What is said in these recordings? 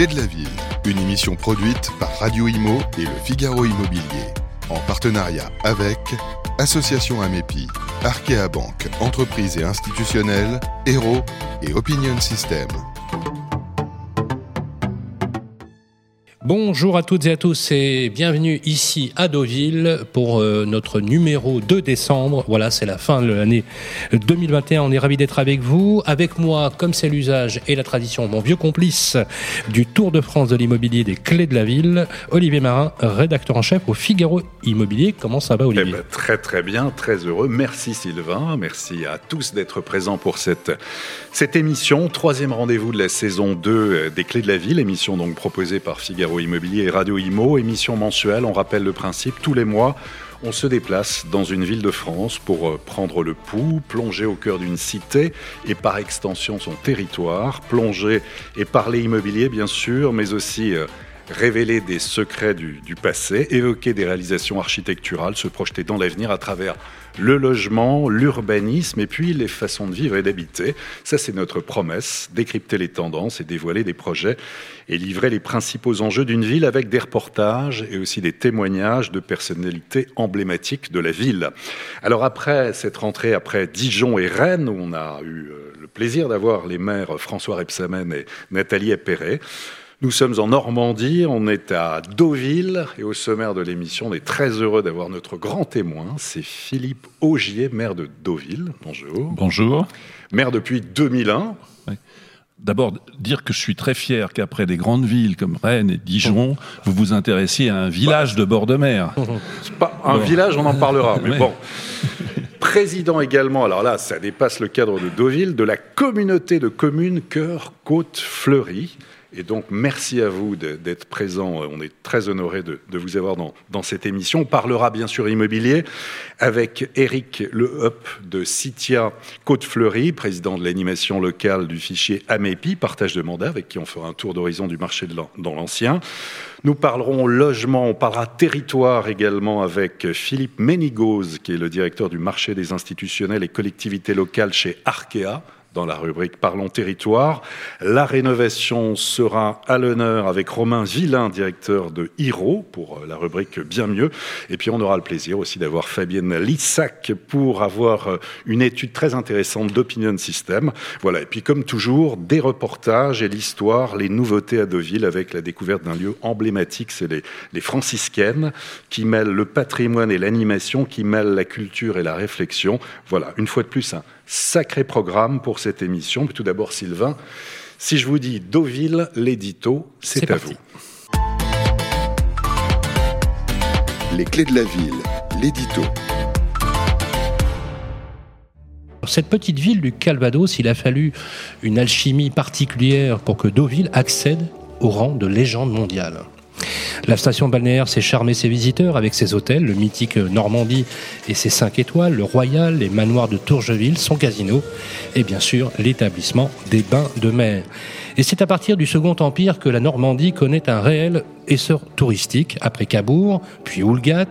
clés de la ville, une émission produite par Radio Imo et le Figaro Immobilier, en partenariat avec Association Amépi, Arkea Banque, entreprises et institutionnelles, Hero et Opinion System. Bonjour à toutes et à tous et bienvenue ici à Deauville pour euh, notre numéro 2 décembre. Voilà, c'est la fin de l'année 2021. On est ravis d'être avec vous. Avec moi, comme c'est l'usage et la tradition, mon vieux complice du Tour de France de l'immobilier des clés de la ville, Olivier Marin, rédacteur en chef au Figaro Immobilier. Comment ça va, Olivier? eh ben, Très très bien, très heureux. Merci Sylvain, merci à tous d'être présents pour cette, cette émission. Troisième rendez-vous de la saison 2 euh, des clés de la ville, émission donc proposée par Figaro Immobilier et Radio Imo, émission mensuelle. On rappelle le principe, tous les mois, on se déplace dans une ville de France pour euh, prendre le pouls, plonger au cœur d'une cité et par extension son territoire, plonger et parler immobilier bien sûr, mais aussi euh, révéler des secrets du, du, passé, évoquer des réalisations architecturales, se projeter dans l'avenir à travers le logement, l'urbanisme et puis les façons de vivre et d'habiter. Ça, c'est notre promesse, décrypter les tendances et dévoiler des projets et livrer les principaux enjeux d'une ville avec des reportages et aussi des témoignages de personnalités emblématiques de la ville. Alors après cette rentrée, après Dijon et Rennes, où on a eu euh, le plaisir d'avoir les maires François Repsamen et Nathalie Appéré, nous sommes en Normandie, on est à Deauville et au sommaire de l'émission, on est très heureux d'avoir notre grand témoin, c'est Philippe Augier, maire de Deauville. Bonjour. Bonjour. Maire depuis 2001. D'abord, dire que je suis très fier qu'après des grandes villes comme Rennes et Dijon, vous vous intéressiez à un village de bord de mer. Pas un village, on en parlera, mais bon. Président également, alors là, ça dépasse le cadre de Deauville, de la communauté de communes Cœur Côte Fleurie. Et donc, merci à vous d'être présent. On est très honoré de, vous avoir dans, cette émission. On parlera bien sûr immobilier avec Eric Le de Citia Côte-Fleury, président de l'animation locale du fichier AMEPI, partage de mandat, avec qui on fera un tour d'horizon du marché dans l'ancien. Nous parlerons logement, on parlera territoire également avec Philippe Ménigoz, qui est le directeur du marché des institutionnels et collectivités locales chez Arkea dans la rubrique Parlons territoire. La rénovation sera à l'honneur avec Romain Villain, directeur de Hiro, pour euh, la rubrique Bien mieux. Et puis on aura le plaisir aussi d'avoir Fabienne Lissac pour avoir euh, une étude très intéressante d'Opinion System. Voilà. Et puis comme toujours, des reportages et l'histoire, les nouveautés à Deauville avec la découverte d'un lieu emblématique, c'est les, les franciscaines qui mêlent le patrimoine et l'animation, qui mêlent la culture et la réflexion. Voilà. Une fois de plus, un Sacré programme pour cette émission. Mais tout d'abord, Sylvain, si je vous dis Deauville, l'édito, c'est à vous. Les clés de la ville, l'édito. Cette petite ville du Calvados, il a fallu une alchimie particulière pour que Deauville accède au rang de légende mondiale. La station balnéaire sait charmer ses visiteurs avec ses hôtels, le mythique Normandie et ses 5 étoiles, le Royal, les manoirs de Tourgeville, son casino et bien sûr l'établissement des bains de mer. Et c'est à partir du Second Empire que la Normandie connaît un réel essor touristique. Après Cabourg, puis Oulgat,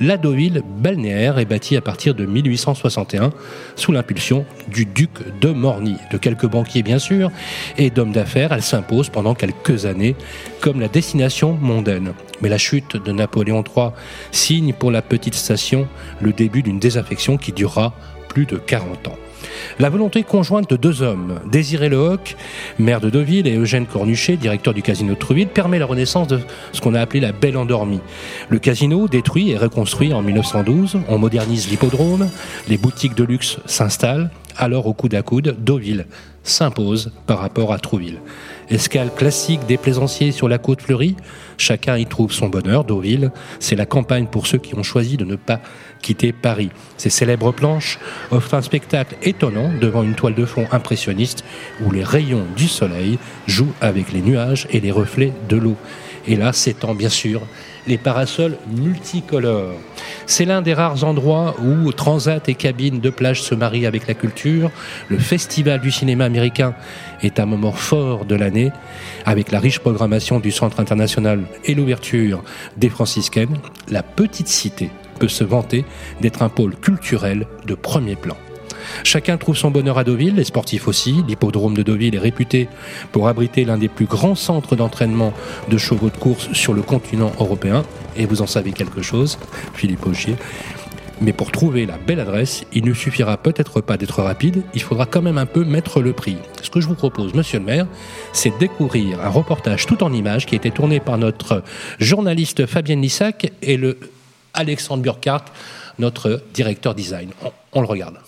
la Deauville balnéaire est bâtie à partir de 1861 sous l'impulsion du duc de Morny. De quelques banquiers bien sûr, et d'hommes d'affaires, elle s'impose pendant quelques années comme la destination mondaine. Mais la chute de Napoléon III signe pour la petite station le début d'une désaffection qui durera plus de 40 ans. La volonté conjointe de deux hommes, Désiré Lehoc, maire de Deauville, et Eugène Cornuchet, directeur du casino de Trouville, permet la renaissance de ce qu'on a appelé la Belle Endormie. Le casino, détruit et reconstruit en 1912, on modernise l'hippodrome, les boutiques de luxe s'installent, alors au coude à coude, Deauville s'impose par rapport à Trouville. Escale classique des plaisanciers sur la côte fleurie, chacun y trouve son bonheur. Deauville, c'est la campagne pour ceux qui ont choisi de ne pas quitter Paris. Ces célèbres planches offrent un spectacle étonnant devant une toile de fond impressionniste où les rayons du soleil jouent avec les nuages et les reflets de l'eau. Et là s'étend bien sûr les parasols multicolores. C'est l'un des rares endroits où transat et cabines de plage se marient avec la culture. Le festival du cinéma américain est un moment fort de l'année, avec la riche programmation du Centre international et l'ouverture des franciscaines. La petite cité peut se vanter d'être un pôle culturel de premier plan. Chacun trouve son bonheur à Deauville, les sportifs aussi. L'hippodrome de Deauville est réputé pour abriter l'un des plus grands centres d'entraînement de chevaux de course sur le continent européen. Et vous en savez quelque chose, Philippe Augier. Mais pour trouver la belle adresse, il ne suffira peut-être pas d'être rapide, il faudra quand même un peu mettre le prix. Ce que je vous propose, monsieur le maire, c'est découvrir un reportage tout en images qui a été tourné par notre journaliste Fabienne Lissac et le Alexandre Burkhardt, notre directeur design. On le regarde.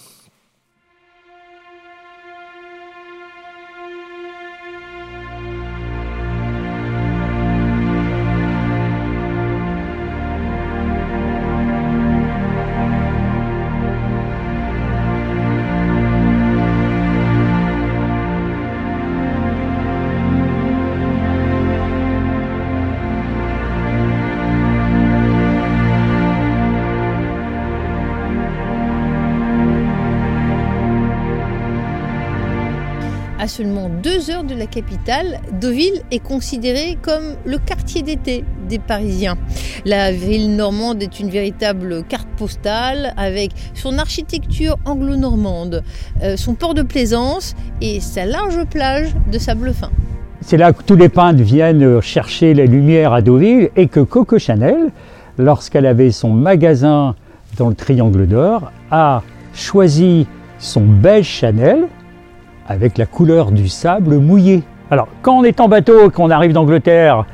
Seulement deux heures de la capitale, Deauville est considérée comme le quartier d'été des Parisiens. La ville normande est une véritable carte postale avec son architecture anglo-normande, euh, son port de plaisance et sa large plage de sable fin. C'est là que tous les peintres viennent chercher les lumières à Deauville et que Coco Chanel, lorsqu'elle avait son magasin dans le Triangle d'Or, a choisi son beige Chanel avec la couleur du sable mouillé. Alors, quand on est en bateau et qu'on arrive d'Angleterre,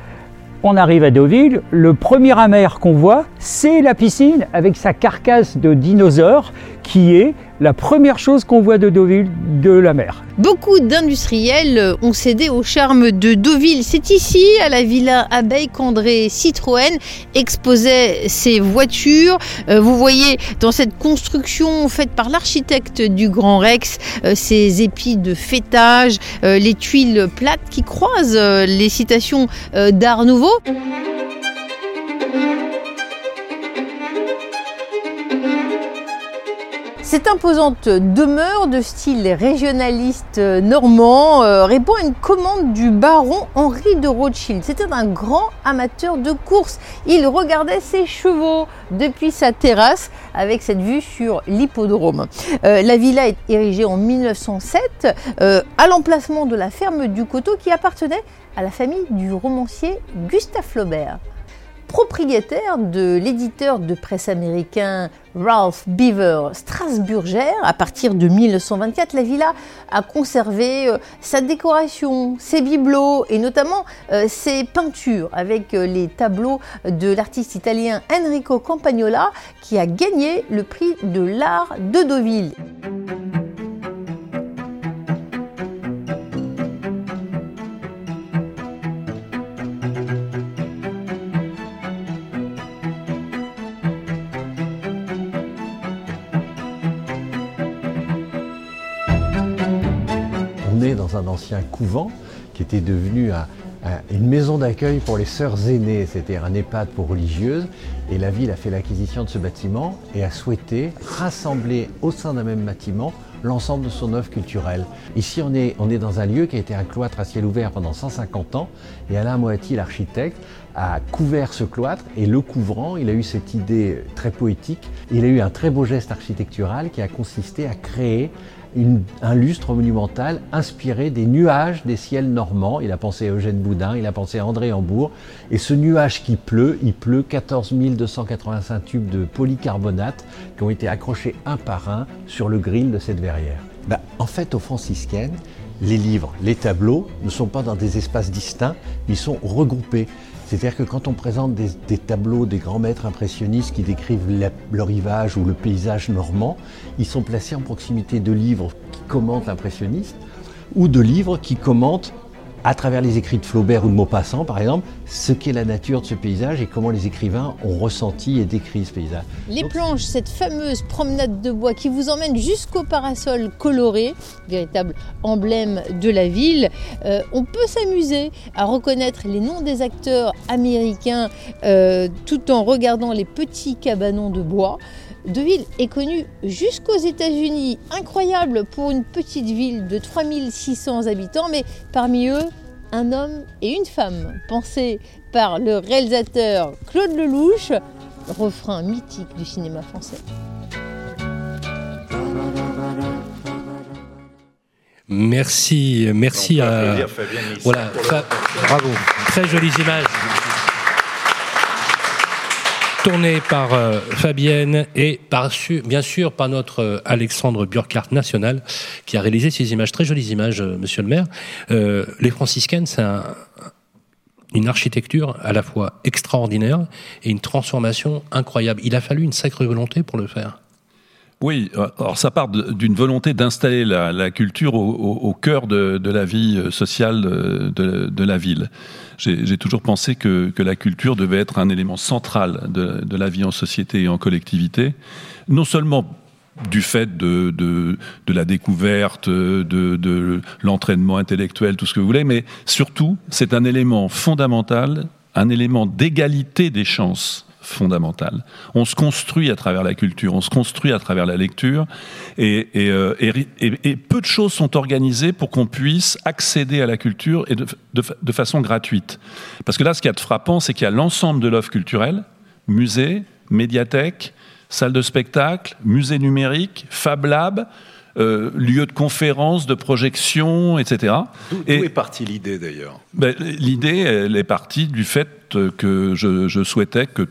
on arrive à Deauville, le premier amer qu'on voit, c'est la piscine avec sa carcasse de dinosaure qui est la première chose qu'on voit de Deauville, de la mer. Beaucoup d'industriels ont cédé au charme de Deauville. C'est ici, à la Villa Abeille, qu'André Citroën exposait ses voitures. Euh, vous voyez dans cette construction faite par l'architecte du Grand Rex, euh, ces épis de fêtage, euh, les tuiles plates qui croisent les citations d'Art Nouveau. Cette imposante demeure de style régionaliste normand euh, répond à une commande du baron Henri de Rothschild. C'était un grand amateur de course. Il regardait ses chevaux depuis sa terrasse avec cette vue sur l'hippodrome. Euh, la villa est érigée en 1907 euh, à l'emplacement de la ferme du Coteau qui appartenait à la famille du romancier Gustave Flaubert propriétaire de l'éditeur de presse américain Ralph Beaver Strasburger. À partir de 1924, la villa a conservé euh, sa décoration, ses bibelots et notamment euh, ses peintures avec euh, les tableaux de l'artiste italien Enrico Campagnola qui a gagné le prix de l'art de Deauville. Dans un ancien couvent qui était devenu un- un- une maison d'accueil pour les sœurs aînées, c'était un EHPAD pour religieuses. Et la ville a fait l'acquisition de ce bâtiment et a souhaité rassembler au sein d'un même bâtiment l'ensemble de son œuvre culturelle. Ici, on est, on est dans un lieu qui a été un cloître à ciel ouvert pendant 150 ans. Et Alain Moati, l'architecte, a couvert ce cloître et le couvrant, il a eu cette idée très poétique. Il a eu un très beau geste architectural qui a consisté à créer un lustre monumental inspiré des nuages des ciels normands. Il a pensé à Eugène Boudin, il a pensé à André Hambourg. Et ce nuage qui pleut, il pleut 14 285 tubes de polycarbonate qui ont été accrochés un par un sur le grill de cette verrière. Ben, en fait, aux franciscaines, les livres, les tableaux ne sont pas dans des espaces distincts, ils sont regroupés. C'est-à-dire que quand on présente des, tableaux des grands maîtres impressionnistes qui décrivent le rivage ou le paysage normand, ils sont placés en proximité de livres qui commentent l'impressionniste ou de livres qui commentent, à travers les écrits de Flaubert ou de Maupassant par exemple, ce qu'est la nature de ce paysage et comment les écrivains ont ressenti et décrit ce paysage. Les Donc, planches, cette fameuse promenade de bois qui vous emmène jusqu'au parasol coloré, véritable emblème de la ville, euh, on peut s'amuser à reconnaître les noms des acteurs américains euh, tout en regardant les petits cabanons de bois. Deauville est connue jusqu'aux États-Unis, incroyable pour une petite ville de 3600 habitants, mais parmi eux, un homme et une femme, pensés par le réalisateur Claude Lelouch, refrain mythique du cinéma français. Merci, merci à. Voilà, bravo. Très jolies images. Tournées par euh, Fabienne et par, bien sûr par notre euh, Alexandre Burkhardt national qui a réalisé ces images, très jolies images, euh, monsieur le maire. les franciscaines, c'est une architecture à la fois extraordinaire et une transformation incroyable. Il a fallu une sacrée volonté pour le faire. Oui, euh, alors ça part d'une volonté d'installer la, culture au, cœur de, la vie euh, sociale de, la ville. J'ai toujours pensé que, la culture devait être un élément central de, la vie en société et en collectivité, non seulement du fait de, la découverte, de l'entraînement intellectuel, tout ce que vous voulez, mais surtout, c'est un élément fondamental, un élément d'égalité des chances fondamentale. On se construit à travers la culture, on se construit à travers la lecture, et, euh, peu de choses sont organisées pour qu'on puisse accéder à la culture et de, façon gratuite. Parce que là, ce qui est frappant, c'est qu'il y a l'ensemble de l'offre culturelle, musée, médiathèque, salle de spectacle, musée numérique, Fab Lab, euh, lieu de conférence, de projection, etc. D'où est partie l'idée d'ailleurs? Ben, L'idée, elle est partie du fait que je souhaitais que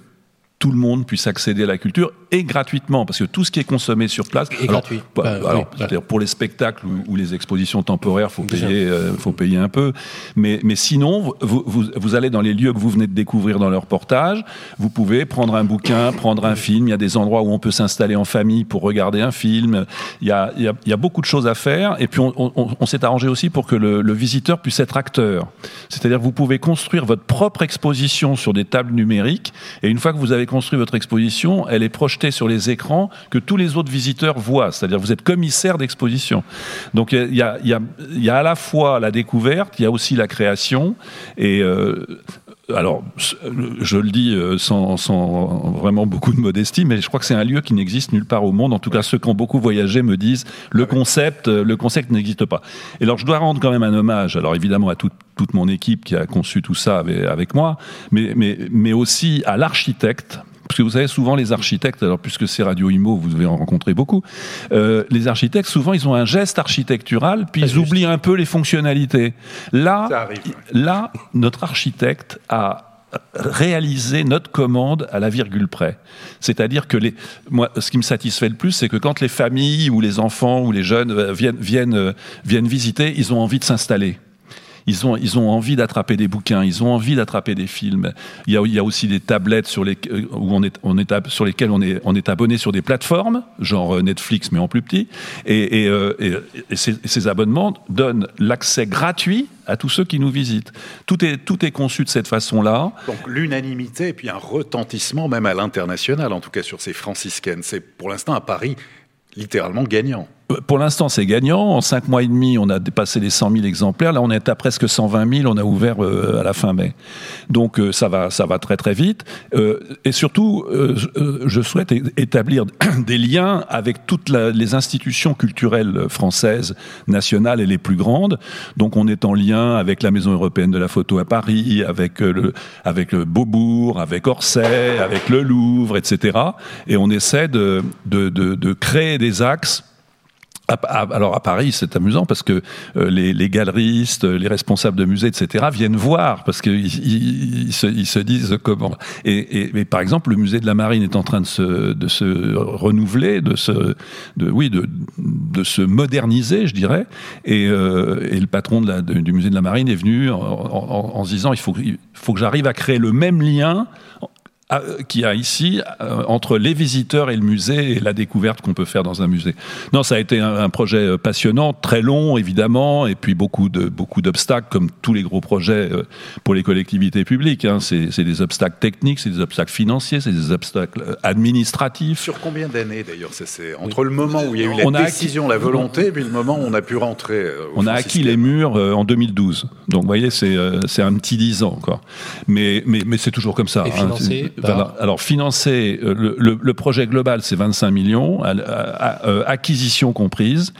tout le monde puisse accéder à la culture et gratuitement, parce que tout ce qui est consommé sur place est gratuit. Bah, alors, pour les spectacles ou, les expositions temporaires, faut payer, euh, faut payer un peu. Mais, mais sinon, vous, vous, vous, allez dans les lieux que vous venez de découvrir dans le reportage. Vous pouvez prendre un bouquin, prendre un film. Il y a des endroits où on peut s'installer en famille pour regarder un film. Il y a, il y a, beaucoup de choses à faire. Et puis on, on, s'est arrangé aussi pour que le, le visiteur puisse être acteur. C'est-à-dire que vous pouvez construire votre propre exposition sur des tables numériques. Et une fois que vous avez construit votre exposition, elle est projetée sur les écrans que tous les autres visiteurs voient. C'est-à-dire vous êtes commissaire d'exposition. Donc il y a, à la fois la découverte, il y a aussi la création. Et euh, alors, je le dis euh, sans, vraiment beaucoup de modestie, mais je crois que c'est un lieu qui n'existe nulle part au monde. En tout cas, ceux qui ont beaucoup voyagé me disent le concept, euh, le concept n'existe pas. Et alors, je dois rendre quand même un hommage. Alors, évidemment, à toute, toute mon équipe qui a conçu tout ça avec, avec moi, mais, mais, mais aussi à l'architecte parce que vous savez, souvent les architectes, alors puisque c'est Radio Imo, vous devez en rencontrer beaucoup, euh, les architectes, souvent, ils ont un geste architectural, puis ils oublient un peu les fonctionnalités. Là, là, notre architecte a réalisé notre commande à la virgule près. C'est-à-dire que les, moi, ce qui me satisfait le plus, c'est que quand les familles ou les enfants ou les jeunes euh, viennent, viennent, euh, viennent visiter, ils ont envie de s'installer. Ils ont, ils ont envie d'attraper des bouquins, ils ont envie d'attraper des films. Il y, a, aussi des tablettes sur, les, euh, où on est, on est, sur lesquelles on est, on est abonné sur des plateformes, genre euh, Netflix, mais en plus petit. Et, et, euh, et, ces, ces, abonnements donnent l'accès gratuit à tous ceux qui nous visitent. Tout est, tout est conçu de cette façon-là. Donc l'unanimité et puis un retentissement même à l'international, en tout cas sur ces franciscaines. C'est pour l'instant à Paris littéralement gagnant. Pour l'instant, c'est gagnant. En cinq mois et demi, on a dépassé les 100 000 exemplaires. Là, on est à presque 120 000. On a ouvert euh, à la fin mai. Donc, euh, ça va, ça va très très vite. Euh, et surtout, je souhaite établir des liens avec toutes les institutions culturelles françaises, nationales et les plus grandes. Donc, on est en lien avec la Maison européenne de la photo à Paris, avec le, avec le Beaubourg, avec Orsay, avec le Louvre, etc. Et on essaie de, de, de créer des axes alors à Paris, c'est amusant parce que euh, les, galeristes, les responsables de musées, etc., viennent voir parce qu'ils ils, se, disent comment. Et, par exemple, le musée de la Marine est en train de se, renouveler, de se, oui, de, se moderniser, je dirais. Et, euh, le patron du musée de la Marine est venu en, se disant il faut que j'arrive à créer le même lien qui a ici euh, entre les visiteurs et le musée et la découverte qu'on peut faire dans un musée. Non, ça a été un, projet euh, passionnant, très long évidemment, et puis beaucoup de beaucoup d'obstacles comme tous les gros projets euh, pour les collectivités publiques. Hein. C'est des obstacles techniques, c'est des obstacles financiers, c'est des obstacles administratifs. Sur combien d'années d'ailleurs C'est entre le moment où il y a eu la décision, la volonté, et puis le moment où on a pu rentrer. on a acquis les murs en 2012. Donc vous voyez, c'est c'est un petit dix ans quoi. Mais mais mais c'est toujours comme ça. Et hein. Financé alors, financer, euh, le, projet global, c'est 25 millions, euh, acquisition comprise,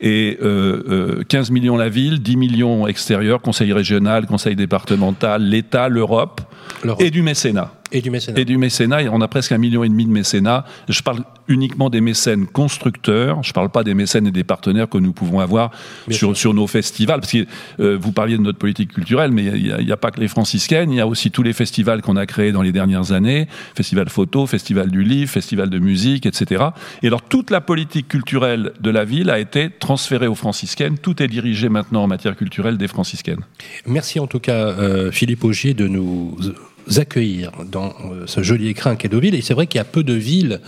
et 15 euh, millions la ville, 10 millions extérieurs, conseil régional, conseil départemental, l'État, l'Europe, et du mécénat. Et du mécénat. Et du mécénat. On a presque un million et demi de mécénats. Je parle uniquement des mécènes constructeurs. Je ne parle pas des mécènes et des partenaires que nous pouvons avoir sur, sur, nos festivals. Parce que euh, vous parliez de notre politique culturelle, mais il n'y a, pas que les franciscaines. Il y a aussi tous les festivals qu'on a créés dans les dernières années. Festival photo, festival du livre, festival de musique, etc. Et alors, toute la politique culturelle de la ville a été transférée aux franciscaines. Tout est dirigé maintenant en matière culturelle des franciscaines. Merci en tout cas, euh, Philippe Augier, de nous accueillir dans euh, ce joli écrin qu'est Deauville. Et c'est vrai qu'il y a peu de villes,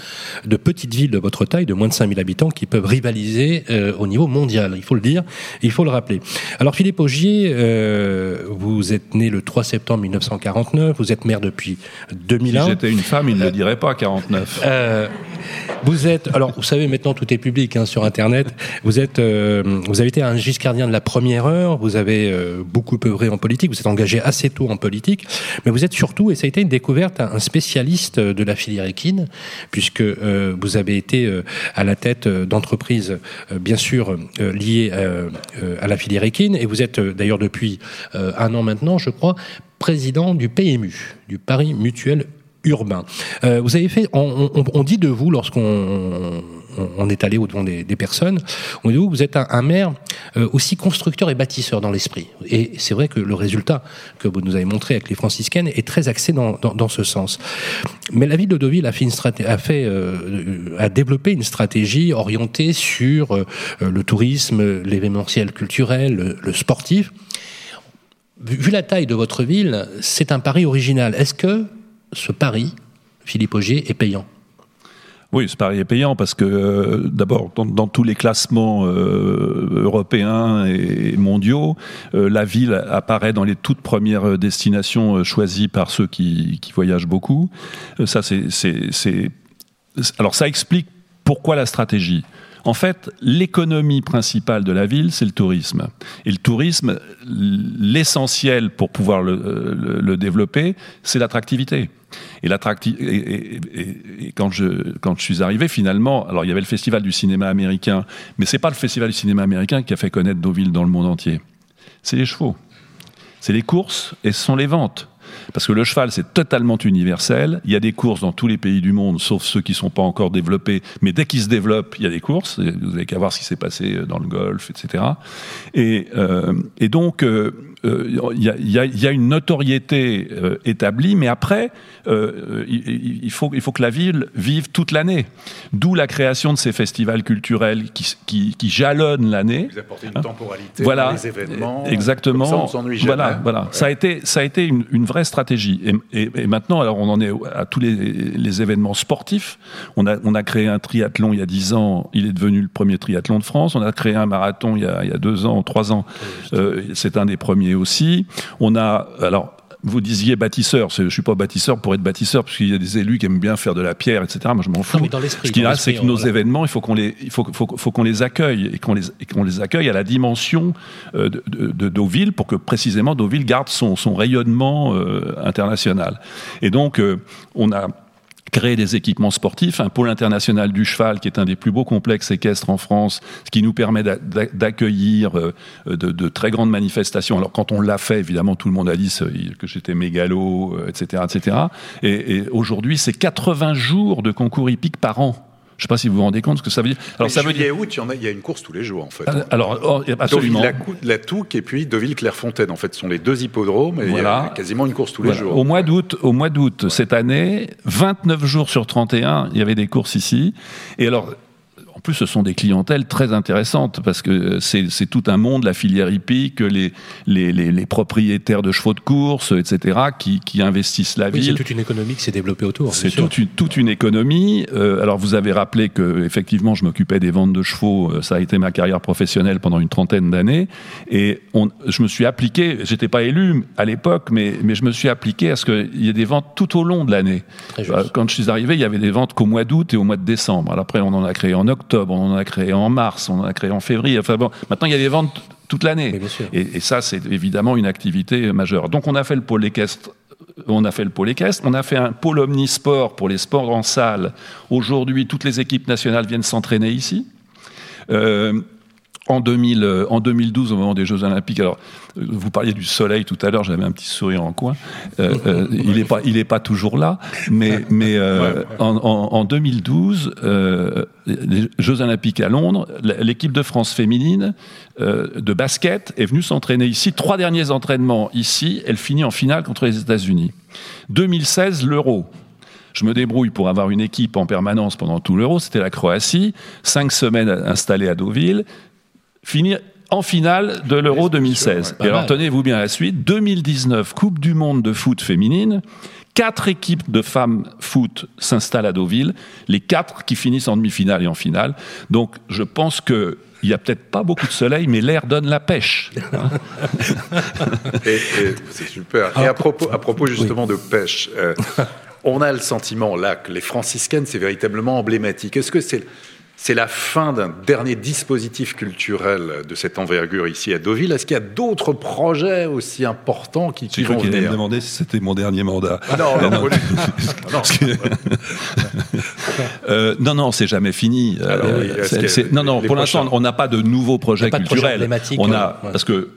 de petites villes de votre taille, de moins de 5000 habitants, qui peuvent rivaliser euh, au niveau mondial. Il faut le dire, il faut le rappeler. Alors Philippe Augier, euh, vous êtes né le 3 septembre 1949, vous êtes maire depuis 2001. Si j'étais une femme, il ne le dirait pas, 49. vous êtes, alors vous savez maintenant tout est public hein, sur Internet. Vous êtes, vous avez été un giscardien de la première heure. Vous avez beaucoup œuvré en politique. Vous êtes engagé assez tôt en politique, mais vous êtes sur et ça a été une découverte, un spécialiste de la filière équine, puisque euh, vous avez été euh, à la tête d'entreprises, euh, bien sûr, liées à la filière équine, et vous êtes d'ailleurs depuis un an maintenant, je crois, président du PMU, du Paris Mutuel Urbain. vous avez fait, on dit de vous lorsqu'on on, est allé au-devant des, personnes, on dit oh, vous êtes un, maire euh, aussi constructeur et bâtisseur dans l'esprit. Et c'est vrai que le résultat que vous nous avez montré avec les franciscaines est très axé dans, ce sens. Mais la ville de Deauville a, fait une a, fait, euh, a développé une stratégie orientée sur euh, le tourisme, l'événementiel culturel, le, sportif. Vu la taille de votre ville, c'est un pari original. Est-ce que ce pari, Philippe Augier, est payant oui, ce pari est payant parce que euh, d'abord, dans, tous les classements euh, européens et mondiaux, euh, la ville apparaît dans les toutes premières destinations choisies par ceux qui, qui voyagent beaucoup. ça, c'est, alors ça explique pourquoi la stratégie. En fait, l'économie principale de la ville, c'est le tourisme. Et le tourisme, l'essentiel pour pouvoir le, le développer, c'est l'attractivité. Et, quand je suis arrivé, finalement, alors il y avait le festival du cinéma américain, mais c'est pas le festival du cinéma américain qui a fait connaître Deauville dans le monde entier. C'est les chevaux. C'est les courses et ce sont les ventes. Parce que le cheval, c'est totalement universel. Il y a des courses dans tous les pays du monde, sauf ceux qui ne sont pas encore développés. Mais dès qu'ils se développent, il y a des courses. Vous n'avez qu'à voir ce qui s'est passé dans le golf, etc. Et, euh, et donc, euh, euh, il y, y, a une notoriété euh, établie, mais après, euh, il, faut, il faut que la ville vive toute l'année. D'où la création de ces festivals culturels qui, qui, qui jalonnent l'année. Vous apportez une temporalité voilà, dans les événements. Exactement. Comme ça, on jamais. Voilà, voilà. Ça a été, ça a été une, une vraie stratégie. Et, et, maintenant, alors on en est à tous les, les, événements sportifs. On a, on a créé un triathlon il y a dix ans. Il est devenu le premier triathlon de France. On a créé un marathon il y a, il y a deux ans, trois ans. C'est un des premiers aussi. On a, alors, vous disiez bâtisseur, je suis pas bâtisseur pour être bâtisseur, parce qu'il y a des élus qui aiment bien faire de la pierre, etc. Moi, je m'en fous. Ce qui reste, c'est que nos événements, il faut qu'on les, il faut, faut, qu'on les accueille et qu'on les, qu'on les accueille à la dimension euh, de, de, Deauville pour que précisément Deauville garde son, son rayonnement euh, international. Et donc, euh, on a créer des équipements sportifs, un pôle international du cheval qui est un des plus beaux complexes équestres en France, ce qui nous permet d'accueillir euh, de, très grandes manifestations. Alors quand on l'a fait, évidemment, tout le monde a dit que j'étais mégalo, etc., etc. Et, et aujourd'hui, c'est 80 jours de concours hippiques par an. Je ne sais pas si vous vous rendez compte ce que ça veut dire. Alors, ça veut dire août, il y, a, il y a une course tous les jours en fait. Ah, alors, oh, absolument. La, Touque et puis Deauville-Clairefontaine. En fait, ce sont les deux hippodromes et il y a quasiment une course tous les jours. Au mois d'août, au mois d'août cette année, 29 jours sur 31, il y avait des courses ici. Et alors, en plus, ce sont des clientèles très intéressantes parce que c'est tout un monde, la filière hippique, les, les, les, propriétaires de chevaux de course, etc., qui, qui investissent la ville. C'est toute une économie qui s'est développée autour. C'est toute une, toute une économie. Euh, alors, vous avez rappelé que effectivement, je m'occupais des ventes de chevaux. Euh, ça a été ma carrière professionnelle pendant une trentaine d'années. Et on, je me suis appliqué, j'étais pas élu à l'époque, mais, mais je me suis appliqué à ce qu'il y ait des ventes tout au long de l'année. Euh, quand je suis arrivé, il y avait des ventes qu'au mois d'août et au mois de décembre. Alors après, on en a créé en octobre on en a créé en mars, on en a créé en février. Enfin bon, maintenant il y a des ventes toute l'année. Et, ça, c'est évidemment une activité majeure. Donc on a fait le pôle équestre on a fait le pôle équestre, on a fait un pôle omnisport pour les sports en salle. Aujourd'hui, toutes les équipes nationales viennent s'entraîner ici. Euh, en, 2000, euh, en 2012, au moment des Jeux Olympiques, alors euh, vous parliez du soleil tout à l'heure, j'avais un petit sourire en coin. Euh, il n'est pas, il est pas toujours là, mais, mais en, en, 2012, les Jeux Olympiques à Londres, l'équipe de France féminine de basket est venue s'entraîner ici. Trois derniers entraînements ici, elle finit en finale contre les États-Unis. 2016, l'Euro. Je me débrouille pour avoir une équipe en permanence pendant tout l'Euro. C'était la Croatie. Cinq semaines installées à Deauville. Finir en finale de l'Euro 2016. Et alors tenez-vous bien à la suite. 2019, Coupe du Monde de foot féminine. Quatre équipes de femmes foot s'installent à Deauville, les quatre qui finissent en demi-finale et en finale. Donc je pense que il n'y a peut-être pas beaucoup de soleil, mais l'air donne la pêche. c'est super. Et à propos, à propos justement de pêche, euh, on a le sentiment là que les franciscaines, c'est véritablement emblématique. Est-ce que c'est c'est la fin d'un dernier dispositif culturel de cette envergure ici à Deauville. Est-ce qu'il y a d'autres projets aussi importants qui, qui vont venir me demandé si c'était mon dernier mandat? Ah non, non, non, euh, non, non, c'est jamais fini. Euh, non, non, pour l'instant, on n'a pas de nouveaux projets culturels. on a, parce que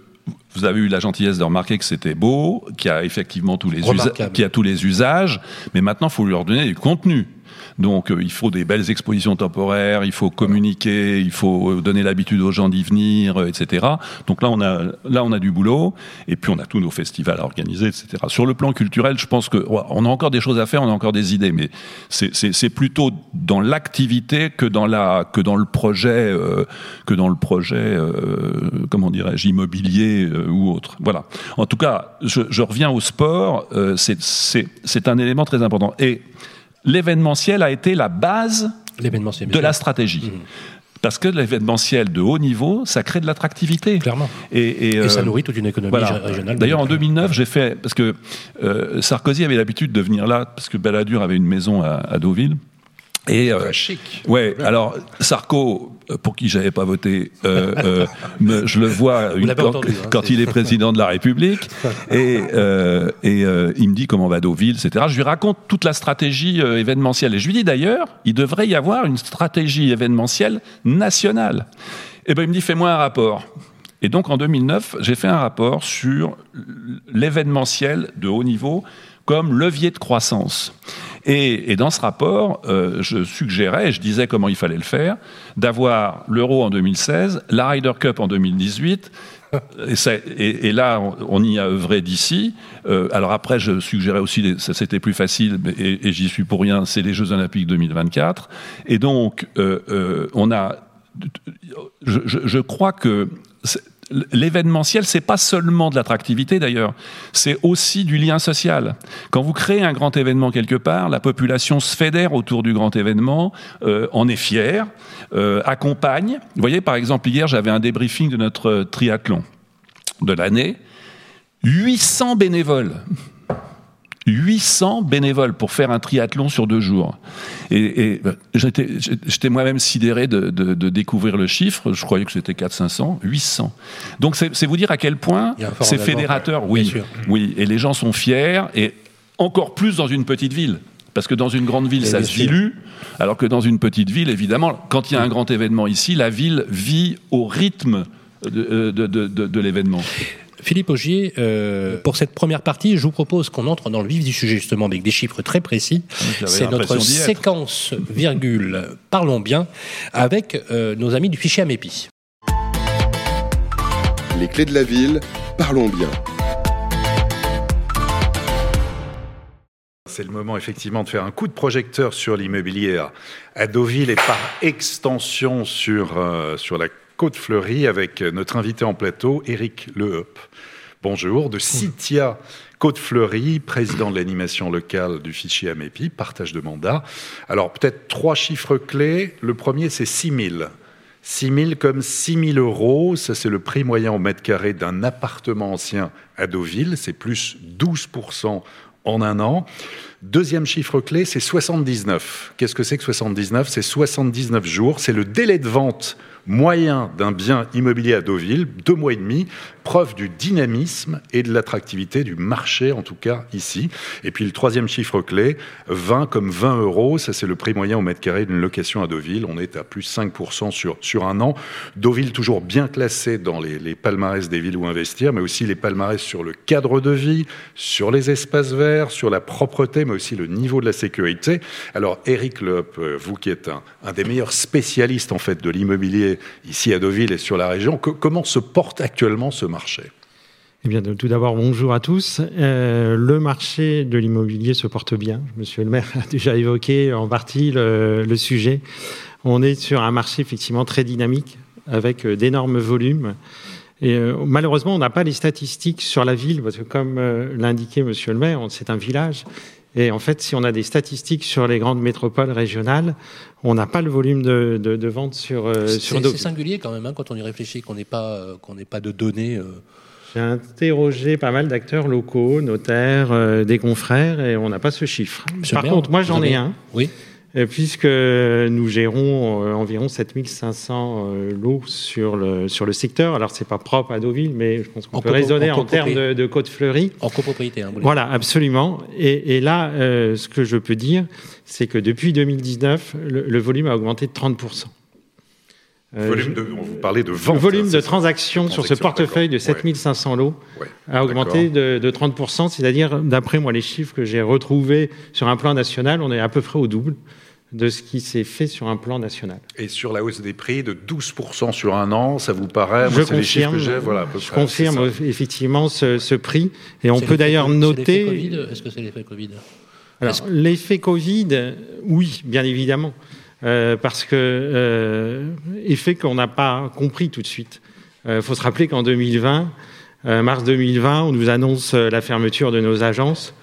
vous avez eu la gentillesse de remarquer que c'était beau, qu'il y a effectivement tous les, qui a tous les usages, mais maintenant, il faut lui redonner du contenu. Donc euh, il faut des belles expositions temporaires, il faut communiquer, il faut euh, donner l'habitude aux gens d'y venir, euh, etc. Donc là on a là on a du boulot et puis on a tous nos festivals à organiser, etc. Sur le plan culturel, je pense que on a encore des choses à faire, on a encore des idées, mais c'est plutôt dans l'activité que dans la que dans le projet que dans le projet comment dirais-je immobilier ou autre. Voilà. En tout cas, je, je reviens au sport. c'est un élément très important et l'événementiel a été la base de la stratégie. Mmh. Parce que l'événementiel de haut niveau, ça crée de l'attractivité. Clairement. Et, ça euh, nourrit toute une économie régionale. D'ailleurs, en 2009, j'ai fait. Parce que euh, Sarkozy avait l'habitude de venir là, parce que Balladur avait une maison à Deauville. Et euh, chic. Ouais. Alors Sarko, euh, pour qui j'avais pas voté, euh, euh me, je le vois une, quand, entendu, hein, quand il est président de la République, et, euh, et il me dit comment va Deauville, etc. Je lui raconte toute la stratégie événementielle, et je lui dis d'ailleurs, il devrait y avoir une stratégie événementielle nationale. Et ben il me dit fais-moi un rapport. Et donc en 2009, j'ai fait un rapport sur l'événementiel de haut niveau comme levier de croissance. Et, dans ce rapport, euh, je suggérais, je disais comment il fallait le faire, d'avoir l'euro en 2016, la Ryder Cup en 2018, et, là, on, y a œuvré d'ici. Euh, alors après, je suggérais aussi, ça c'était plus facile, et, j'y suis pour rien, c'est les Jeux Olympiques 2024. Et donc, euh, on a... Je crois que l'événementiel, c'est pas seulement de l'attractivité d'ailleurs, c'est aussi du lien social. Quand vous créez un grand événement quelque part, la population se fédère autour du grand événement, euh, en est fière, euh, accompagne. Vous voyez, par exemple, hier, j'avais un débriefing de notre triathlon de l'année. 800 bénévoles 800 bénévoles pour faire un triathlon sur deux jours. Et, bah, j'étais moi-même sidéré de, découvrir le chiffre. Je croyais que c'était 400-500, 800. Donc c'est vous dire à quel point c'est fédérateur. Oui, oui. Et les gens sont fiers, et encore plus dans une petite ville. Parce que dans une grande ville, ça se dilue, alors que dans une petite ville, évidemment, quand il y a un grand événement ici, la ville vit au rythme de, de l'événement. Philippe Augier, euh, pour cette première partie, je vous propose qu'on entre dans le vif du sujet justement avec des chiffres très précis. C'est notre séquence virgule Parlons bien avec euh, nos amis du fichier Amépi. Les clés de la ville, parlons bien. C'est le moment effectivement de faire un coup de projecteur sur l'immobilier à Deauville et par extension sur, euh, sur la Côte Fleurie avec notre invité en plateau, Éric Leheup. Bonjour, de Citia Côte Fleurie, président de l'animation locale du fichier AMEPI, partage de mandat. Alors peut-être trois chiffres clés. Le premier, c'est 6 000. 6 000 comme 6 000 euros, ça c'est le prix moyen au mètre carré d'un appartement ancien à Deauville, c'est plus 12% en un an. Deuxième chiffre clé, c'est 79. Qu'est-ce que c'est que 79 C'est 79 jours. C'est le délai de vente moyen d'un bien immobilier à Deauville, deux mois et demi, preuve du dynamisme et de l'attractivité du marché, en tout cas ici. Et puis le troisième chiffre clé, 20 comme 20 euros, ça c'est le prix moyen au mètre carré d'une location à Deauville. On est à plus 5% sur, sur un an. Deauville toujours bien classé dans les, palmarès des villes où investir, mais aussi les palmarès sur le cadre de vie, sur les espaces verts, sur la propreté, mais aussi le niveau de la sécurité. Alors Eric Leop, euh, vous qui êtes un, un des meilleurs spécialistes en fait de l'immobilier ici à Deauville et sur la région, comment se porte actuellement ce marché? Eh bien, tout d'abord, bonjour à tous. Euh, le marché de l'immobilier se porte bien. Monsieur le maire a déjà évoqué en partie le, sujet. On est sur un marché effectivement très dynamique, avec euh, d'énormes volumes. Euh, malheureusement, on n'a pas les statistiques sur la ville, parce que comme l'indiquait Monsieur le maire, c'est un village. Et en fait, si on a des statistiques sur les grandes métropoles régionales, on n'a pas le volume de, de, de vente sur euh, sur C'est singulier quand même hein, quand on y réfléchit qu'on n'ait pas euh, qu'on pas de données. Euh... J'ai interrogé pas mal d'acteurs locaux, notaires, euh, des confrères, et on n'a pas ce chiffre. Monsieur Par maire, contre, moi j'en ai un. Oui. Euh, Puisque nous gérons euh, environ 7500 euh, lots sur le, sur le secteur. Alors, c'est pas propre à Deauville, mais je pense qu'on En peut raisonner en en termes de, de côte fleurie. En copropriété. Hein, vous voulez Voilà, absolument. Et, et là, euh, ce que je peux dire, c'est que depuis 2019, le, le volume a augmenté de 30%. Euh, Volume de, on vous parlait de le volume hein, de transactions sur ce portefeuille de d'accord. 7500 lots Ouais. a augmenté de, de 30%, c'est-à-dire, d'après moi, les chiffres que j'ai retrouvés sur un plan national, on est à peu près au double de ce qui s'est fait sur un plan national. Et sur la hausse des prix de 12% sur un an, ça vous paraît Je Moi, les confirme, que j'ai, voilà, à peu je près, confirme effectivement ce, ce prix, et on peut l'effet d'ailleurs noter... Covid Est-ce que c'est l'effet Covid? Alors, l'effet Covid, oui, bien évidemment, euh, parce que euh, effet qu'on n'a pas compris tout de suite. Il faut se rappeler qu'en 2020, euh, mars 2020, on nous annonce euh, la fermeture de nos agences.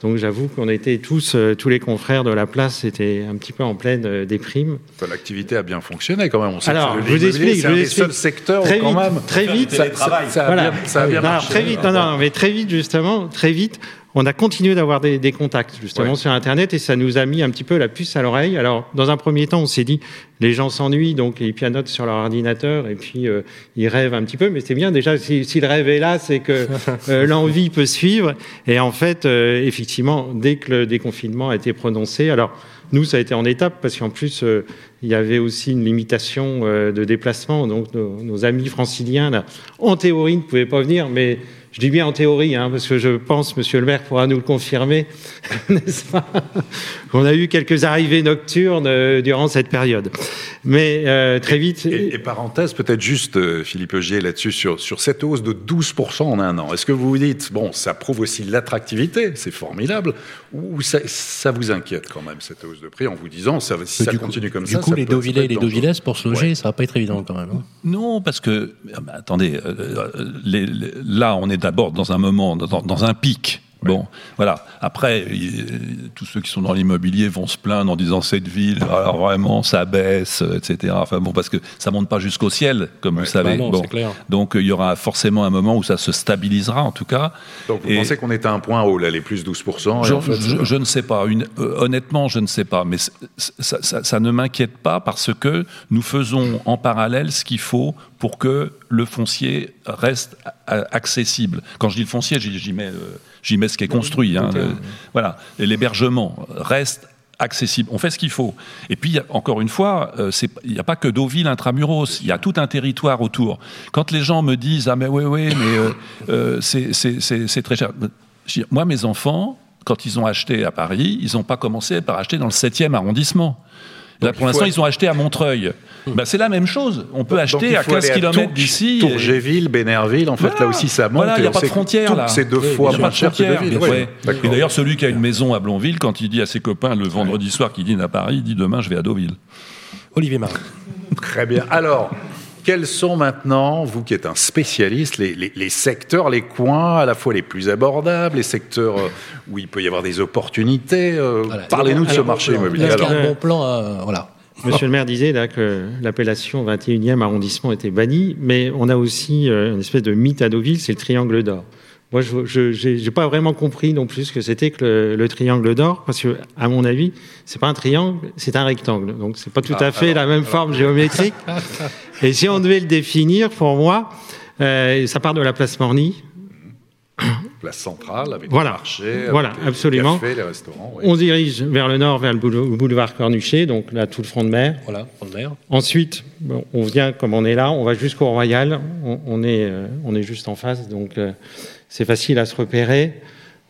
Donc j'avoue qu'on était tous, euh, tous les confrères de la place, étaient un petit peu en pleine euh, déprime. L'activité a bien fonctionné quand même. On sait Alors, que je vous explique, c'est je un vous des explique. seuls secteurs Très quand vite, même. très vite, ça, ça- ça a Voilà. bien, ça a bien Alors, marché. très vite, non, non, mais très vite justement, très vite, on a continué d'avoir des, des contacts justement Ouais. sur Internet et ça nous a mis un petit peu la puce à l'oreille. Alors, dans un premier temps, on s'est dit, les gens s'ennuient, donc ils pianotent sur leur ordinateur et puis euh, ils rêvent un petit peu. Mais c'est bien déjà, si, si le rêve est là, c'est que euh, l'envie peut suivre. Et en fait, euh, effectivement, dès que le déconfinement a été prononcé, alors nous, ça a été en étape parce qu'en plus, il y avait aussi une limitation de déplacement. Donc, nos, nos amis franciliens, là, en théorie, ne pouvaient pas venir, mais je dis bien en théorie, hein, parce que je pense, monsieur le maire pourra nous le confirmer, n'est-ce pas? Qu'on a eu quelques arrivées nocturnes euh, durant cette période. Mais euh, très vite... Et, et parenthèse, peut-être juste, euh, Philippe Augier, là-dessus, sur, sur cette hausse de 12% en un an. Est-ce que vous vous dites, bon, ça prouve aussi l'attractivité, c'est formidable, ou ça, ça vous inquiète quand même, cette hausse de prix, en vous disant, ça, si ça du continue coup, comme du ça, coup, ça les Deauvillais et les dangereux. Deauvillaises, pour se loger, Ouais. ça va pas être évident quand même. hein. Non, parce que, ah bah, attendez, euh, les- les- là, on est d'abord dans un moment, dans, un pic. Bon, voilà. Après, il- tous ceux qui sont dans l'immobilier vont se plaindre en disant cette ville, alors vraiment, ça baisse, euh, etc. Enfin bon, parce que ça monte pas jusqu'au ciel, comme vous savez. Bah non, bon. c'est clair. Donc euh, il y aura forcément un moment où ça se stabilisera, en tout cas. Donc vous Et- pensez qu'on est à un point haut, là, les plus 12% et Je, en fait, je- je ne sais pas. Une- euh, honnêtement, je ne sais pas. Mais ça, ça- ça ne m'inquiète pas parce que nous faisons en parallèle ce qu'il faut pour que le foncier reste accessible. Quand je dis le foncier, j'y j'y mets, euh, j'y mets ce qui est construit. hein, le- voilà. Et l'hébergement reste accessible. On fait ce qu'il faut. Et puis, encore une fois, euh, il n'y a pas que Deauville intramuros. Il y a tout un territoire autour. Quand les gens me disent ah mais oui oui mais euh, euh, c'est- très cher. Moi, mes enfants, quand ils ont acheté à Paris, ils n'ont pas commencé par acheter dans le 7e arrondissement. Là, pour l'instant, ils ont acheté à Montreuil. Ben, c'est la même chose. On peut Donc, acheter à faut 15 aller km d'ici. et- Tourgéville, Bénerville, en fait, Voilà. là aussi, ça monte. Voilà, il n'y a pas de frontière, là. C'est deux Oui, fois il y a moins pas de cher que ouais. D'accord. Et d'ailleurs, celui qui a une maison à Blonville, quand il dit à ses copains le vendredi soir qu'il dîne à Paris, il dit demain je vais à Deauville. Olivier Marin. Très bien. Alors, quels sont maintenant, vous qui êtes un spécialiste, les, les- les secteurs, les coins à la fois les plus abordables, les secteurs euh, où il peut y avoir des opportunités euh, Voilà. Parlez-nous de ce marché immobilier. Est-ce qu'il y a Alors, un bon plan Voilà. Monsieur le maire disait là que l'appellation 21e arrondissement était bannie, mais on a aussi euh, une espèce de mythe à Deauville, c'est le triangle d'or. Moi, je n'ai pas vraiment compris non plus ce que c'était que le, triangle d'or, parce que, à mon avis, c'est pas un triangle, c'est un rectangle. Donc, c'est pas tout Ah, à fait alors, la même alors. forme géométrique. Et si on devait le définir, pour moi, euh, ça part de la place Morny. Place centrale avec Voilà. le marché, Voilà, avec les absolument. cafés, les restaurants. oui. On dirige vers le nord, vers le boulevard- boulevard Cornuchet, donc là, tout le front de mer. Voilà, front de mer. Ensuite, bon, on vient comme on est là, on va jusqu'au Royal, on, on est, euh, on est juste en face, donc euh, c'est facile à se repérer.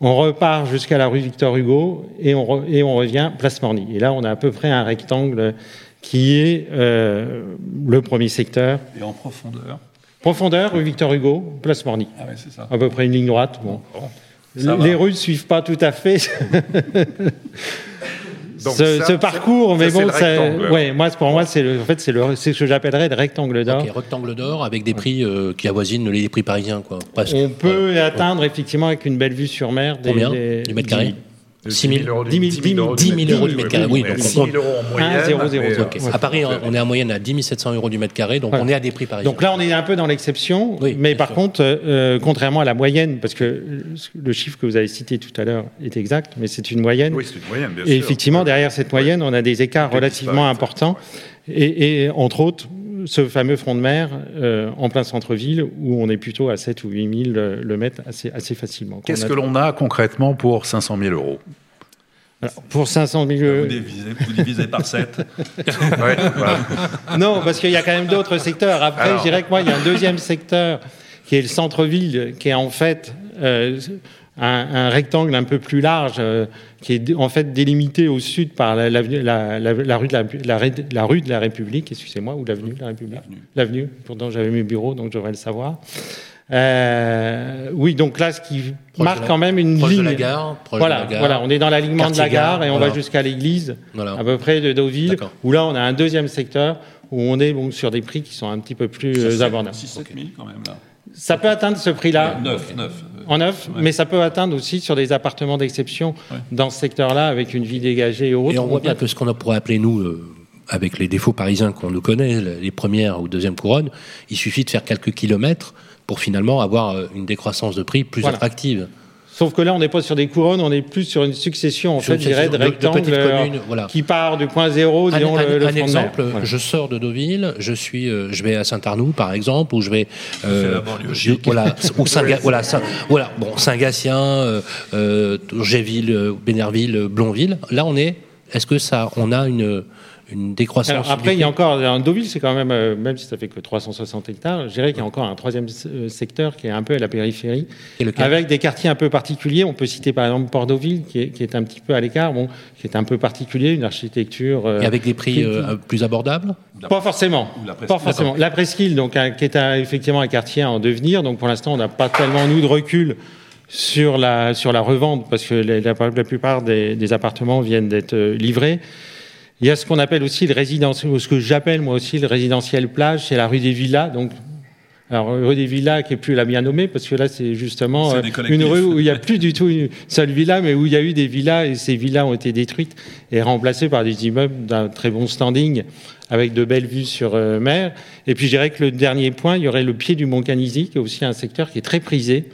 On repart jusqu'à la rue Victor Hugo et on, re- et on revient place Morny. Et là, on a à peu près un rectangle qui est euh, le premier secteur. Et en profondeur. Profondeur, rue Victor Hugo, place Morny. Ah ouais, c'est ça. À peu près une ligne droite. Bon. Les rues ne suivent pas tout à fait Donc ce, ça, ce ça- parcours, mais bon, ça- ouais, moi, pour moi, c'est le, en fait, c'est le, c'est ce que j'appellerais le rectangle d'or. Ok, rectangle d'or avec des prix euh, qui avoisinent les prix parisiens, quoi. Presque. On peut atteindre effectivement avec une belle vue sur mer des, Combien des- du mètre carré 10 000 euros du- 10 000 10 000 euros du 10 000 mètre euros du mètre carré, oui, donc 6 on- 000 euros en moyenne. 1, 0, 0, mais, zéro. Ok. euh, À Paris, on est en moyenne à 10 700 euros du mètre carré, donc Voilà. on est à des prix parisiens. Donc là, on est un peu dans l'exception, Oui, mais par sûr. contre, euh, contrairement à la moyenne, parce que le chiffre que vous avez cité tout à l'heure est exact, mais c'est une moyenne. Oui, c'est une moyenne, bien Et sûr. effectivement, derrière cette moyenne, on a des écarts relativement importants. Et, et entre autres, ce fameux front de mer euh, en plein centre-ville, où on est plutôt à 7 ou 8 000 le, le mètre assez, assez facilement. Qu'est-ce a- que l'on a concrètement pour 500 000 euros? Alors, Pour 500 000 Vous divisez, vous divisez par 7. Ouais, voilà. Non, parce qu'il y a quand même d'autres secteurs. Après, Alors. je dirais que moi, il y a un deuxième secteur qui est le centre-ville, qui est en fait euh, un, un rectangle un peu plus large, euh, qui est en fait délimité au sud par la, l'avenue- la- la- la rue, de la, la ré- la rue de la République, excusez-moi, ou l'avenue de la République? L'avenue. Pourtant, j'avais mes bureaux, donc je devrais le savoir. Euh, oui, donc là, ce qui Proche marque la- quand même une proche ligne. de la gare, proche voilà, de la gare. voilà, on est dans l'alignement de la gare et on voilà. va jusqu'à l'église Voilà. à peu près de Deauville, où là on a un deuxième secteur où on est bon, sur des prix qui sont un petit peu plus abordables. 6 7 000 quand même là. Ça peut atteindre ce prix-là 9, 9. En neuf, mais ça peut atteindre aussi sur des appartements d'exception dans ce secteur-là avec une vie dégagée et autres. Et on voit bien que ce qu'on pourrait appeler, nous, euh, avec les défauts parisiens qu'on nous connaît, les premières ou deuxièmes couronnes, il suffit de faire quelques kilomètres pour finalement avoir euh, une décroissance de prix plus Voilà. attractive. Sauf que là, on n'est pas sur des couronnes, on est plus sur une succession, en Sur fait, je dirais, de succession de- de rectangles petites euh, communes, voilà. qui part du point zéro, Un, disons, un- le, le un front de mer. exemple, Voilà. je sors de Deauville, je suis, euh, je vais à Saint-Arnoux par exemple, ou je vais, euh, je- voilà, ou Saint, voilà, Saint- voilà, bon, Saint-Gatien, euh, euh, Géville, Bénerville, Blonville. Là, on est. Est-ce que ça, on a une une décroissance Alors, après, il y a encore un Deauville, c'est quand même, euh, même si ça fait que 360 hectares, je dirais qu'il y a encore un troisième euh, secteur qui est un peu à la périphérie, Et lequel? Avec des quartiers un peu particuliers. On peut citer par exemple Port-Deauville, qui est, qui est un petit peu à l'écart, bon, qui est un peu particulier, une architecture. euh, Et avec des prix qui- euh, plus abordables? Pas forcément. Ou la presqu'île. Pas forcément. La presqu'île, donc, un- qui est un- effectivement un quartier en devenir. Donc, pour l'instant, on n'a pas tellement, nous, de recul sur la, sur la revente, parce que les- la, la plupart des, des appartements viennent d'être livrés. Il y a ce qu'on appelle aussi le résidentiel, ou ce que j'appelle moi aussi le résidentiel plage, c'est la rue des Villas. Donc, alors, rue des Villas qui est plus la bien nommée, parce que là, c'est justement euh, une rue où il n'y a plus du tout une seule villa, mais où il y a eu des villas, et ces villas ont été détruites et remplacées par des immeubles d'un très bon standing, avec de belles vues sur euh, mer. Et puis, je dirais que le dernier point, il y aurait le pied du Mont Canisy, qui est aussi un secteur qui est très prisé,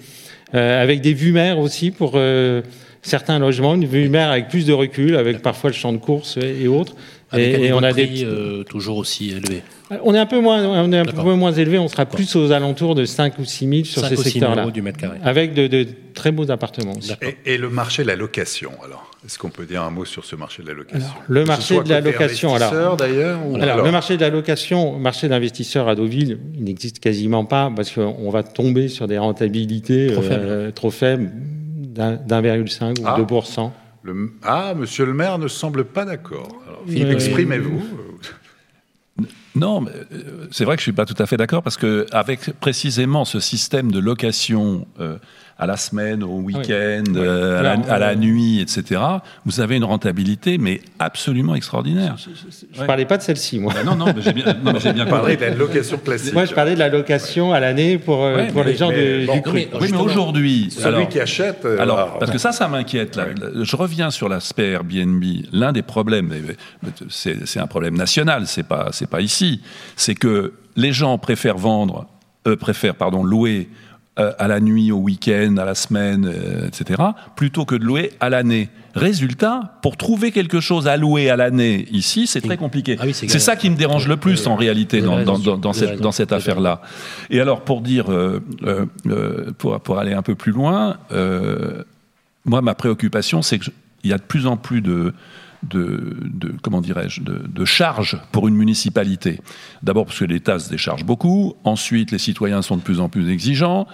euh, avec des vues mer aussi pour euh, certains logements, une vue mer avec plus de recul, avec parfois le champ de course et, et autres. Avec un et, on a des prix, euh, toujours aussi élevé. on est un peu moins, on est un peu moins élevé, on sera plus aux alentours de 5 ou 6 000 sur 5 ces ou 6 000 secteurs-là. Avec de, de très beaux appartements aussi. Et, et le marché de la location, alors Est-ce qu'on peut dire un mot sur ce marché de la location le marché de la location, alors. d'ailleurs ou- Alors, alors, le marché de la location, marché d'investisseurs à Deauville, il n'existe quasiment pas parce qu'on va tomber sur des rentabilités Trop euh, trop faibles d'un d'un virgule cinq ou Ah. 2%. le- Ah, monsieur le maire ne semble pas d'accord. Philippe, exprimez-vous. Non, mais, euh, c'est vrai que je suis pas tout à fait d'accord parce que avec précisément ce système de location euh, à la semaine, au week-end, euh, à, la, Alors, à la nuit, etc., vous avez une rentabilité mais absolument extraordinaire. Je ne parlais pas de celle-ci, moi. Ah non, non, mais j'ai bien, non, mais j'ai bien compris. de la location classique. Moi, je parlais de la location à l'année pour, euh, Ouais, pour mais- les gens mais de- bon, du cru. mais- Oui, mais aujourd'hui, Celui alors- qui achète. euh, Alors, alors, parce que ça, ça m'inquiète. là. Je reviens sur l'aspect Airbnb. L'un des problèmes, c'est c'est un problème national, c'est pas, c'est pas ici, c'est que les gens préfèrent vendre, euh, préfèrent pardon louer euh, à la nuit, au week-end, à la semaine, euh, etc., plutôt que de louer à l'année. Résultat, pour trouver quelque chose à louer à l'année ici, c'est très compliqué. Ah oui, c'est ça qui me dérange le plus en réalité dans, cette, affaire-là. Et alors, pour dire, euh, pour, pour aller un peu plus loin, moi, ma préoccupation, c'est qu'il y a de plus en plus de, de, comment dirais-je, de, de charges pour une municipalité. D'abord parce que l'État se décharge beaucoup. Ensuite, les citoyens sont de plus en plus exigeants.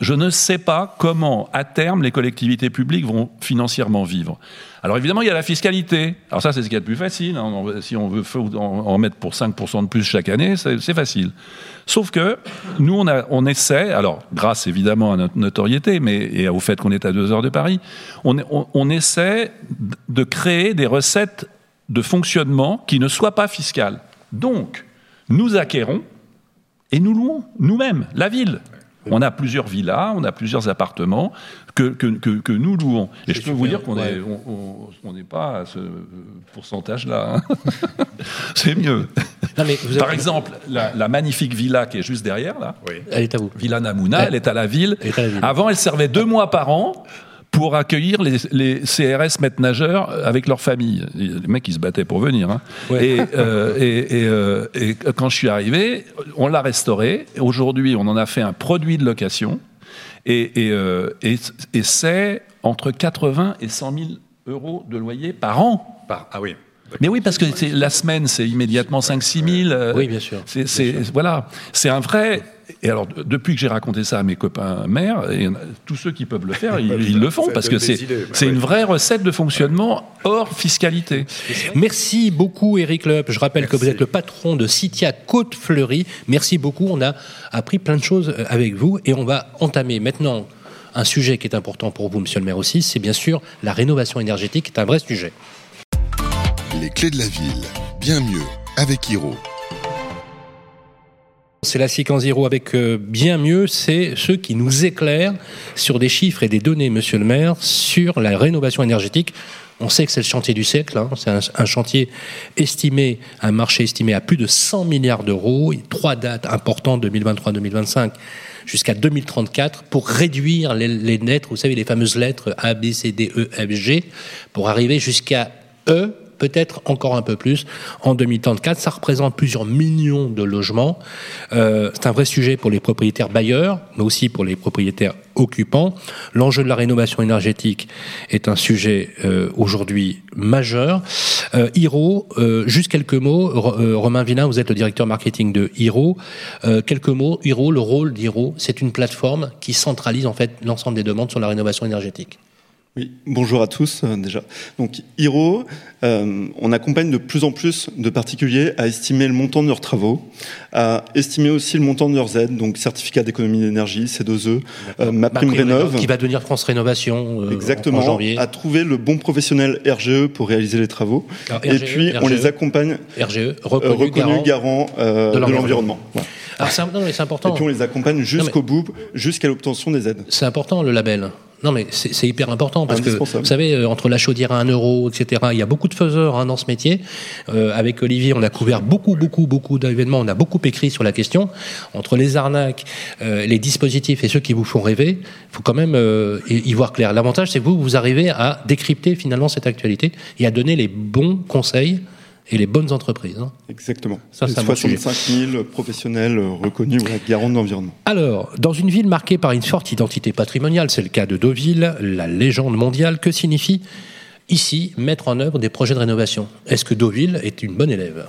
Je ne sais pas comment, à terme, les collectivités publiques vont financièrement vivre. Alors évidemment, il y a la fiscalité. Alors ça, c'est ce qu'il y a de plus facile. hein. Si on veut en, mettre pour 5% de plus chaque année, c'est facile. Sauf que nous, on, essaie, alors grâce évidemment à notre notoriété, mais et au fait qu'on est à deux heures de Paris, on essaie de créer des recettes de fonctionnement qui ne soient pas fiscales. Donc, nous acquérons et nous louons nous-mêmes la ville. On a plusieurs villas, on a plusieurs appartements que, que, que, que nous louons. Et je peux vous dire qu'on ouais. est- on- on- on n'est pas à ce pourcentage-là. hein. C'est mieux. Non, mais vous Par avez- exemple, la, la magnifique villa qui est juste derrière, là, Elle est à vous. Villa Namouna, Ouais. elle est à la ville. Elle est à la ville. Avant, elle servait deux mois par an pour accueillir les, les CRS maîtres nageurs avec leur famille. Les mecs, ils se battaient pour venir. hein. Ouais. Et, euh, et, et, euh, et quand je suis arrivé, on l'a restauré. Aujourd'hui, on en a fait un produit de location. Et, euh, et, et c'est entre 80 et 100 000 euros de loyer par an. Par- Ah oui. Mais oui, parce que c'est- la semaine, c'est immédiatement 5-6 000. euh, Oui, bien sûr. c'est, c'est- voilà, c'est un vrai. Et alors, de- depuis que j'ai raconté ça à mes copains maires, et tous ceux qui peuvent le faire, ils, ils le font Ça parce que c'est, idées, bah c'est oui. une vraie recette de fonctionnement hors fiscalité. Merci beaucoup, Eric Leup. Je rappelle que vous êtes le patron de Citia Côte Fleurie. Merci beaucoup. On a appris plein de choses euh, avec vous et on va entamer maintenant un sujet qui est important pour vous, monsieur le maire aussi. C'est bien sûr la rénovation énergétique, qui est un vrai sujet. Les clés de la ville, bien mieux avec Hiro. C'est la séquence zéro avec euh, bien mieux, c'est ceux qui nous éclairent sur des chiffres et des données, monsieur le maire, sur la rénovation énergétique. On sait que c'est le chantier du siècle, hein. c'est un, chantier estimé, un marché estimé à plus de 100 milliards d'euros, trois dates importantes, 2023-2025 jusqu'à 2034, pour réduire les, les lettres, vous savez, les fameuses lettres A, B, C, D, E, F, G, pour arriver jusqu'à E, peut-être encore un peu plus en 2034. Ça représente plusieurs millions de logements. Euh, c'est un vrai sujet pour les propriétaires bailleurs, mais aussi pour les propriétaires occupants. L'enjeu de la rénovation énergétique est un sujet euh, aujourd'hui majeur. Euh, Hiro, juste quelques mots. Ro- Romain Villain, vous êtes le directeur marketing de Hiro. Quelques mots. Hiro, le rôle d'Hiro, c'est une plateforme qui centralise en fait l'ensemble des demandes sur la rénovation énergétique. Oui, bonjour à tous euh, déjà. Donc Hiro, euh, on accompagne de plus en plus de particuliers à estimer le montant de leurs travaux, à estimer aussi le montant de leurs aides, donc certificat d'économie d'énergie, C2E, euh, ma prime rénov. qui va devenir France Rénovation euh, en- en Exactement, janvier. à trouver le bon professionnel RGE pour réaliser les travaux. Alors, Et RGE, puis on RGE. les accompagne RGE, reconnu, garant. euh, de l'environnement. Voilà. Alors, c'est, c'est Et important. puis on les accompagne jusqu'au bout, jusqu'à l'obtention des aides. C'est important le label. Non, mais c'est, hyper important parce que vous savez, euh, entre la chaudière à 1 euro, etc., il y a beaucoup de faiseurs hein, dans ce métier. Euh, avec Olivier, on a couvert beaucoup, beaucoup, beaucoup d'événements. On a beaucoup écrit sur la question. Entre les arnaques, euh, les dispositifs et ceux qui vous font rêver, il faut quand même euh, y y voir clair. L'avantage, c'est que vous, vous arrivez à décrypter finalement cette actualité et à donner les bons conseils et les bonnes entreprises. hein. Exactement. Ça, sujet. 65 000 professionnels reconnus voilà, garants de l'environnement. Alors, dans une ville marquée par une forte identité patrimoniale, c'est le cas de Deauville, la légende mondiale, que signifie ici mettre en œuvre des projets de rénovation? Est-ce que Deauville est une bonne élève?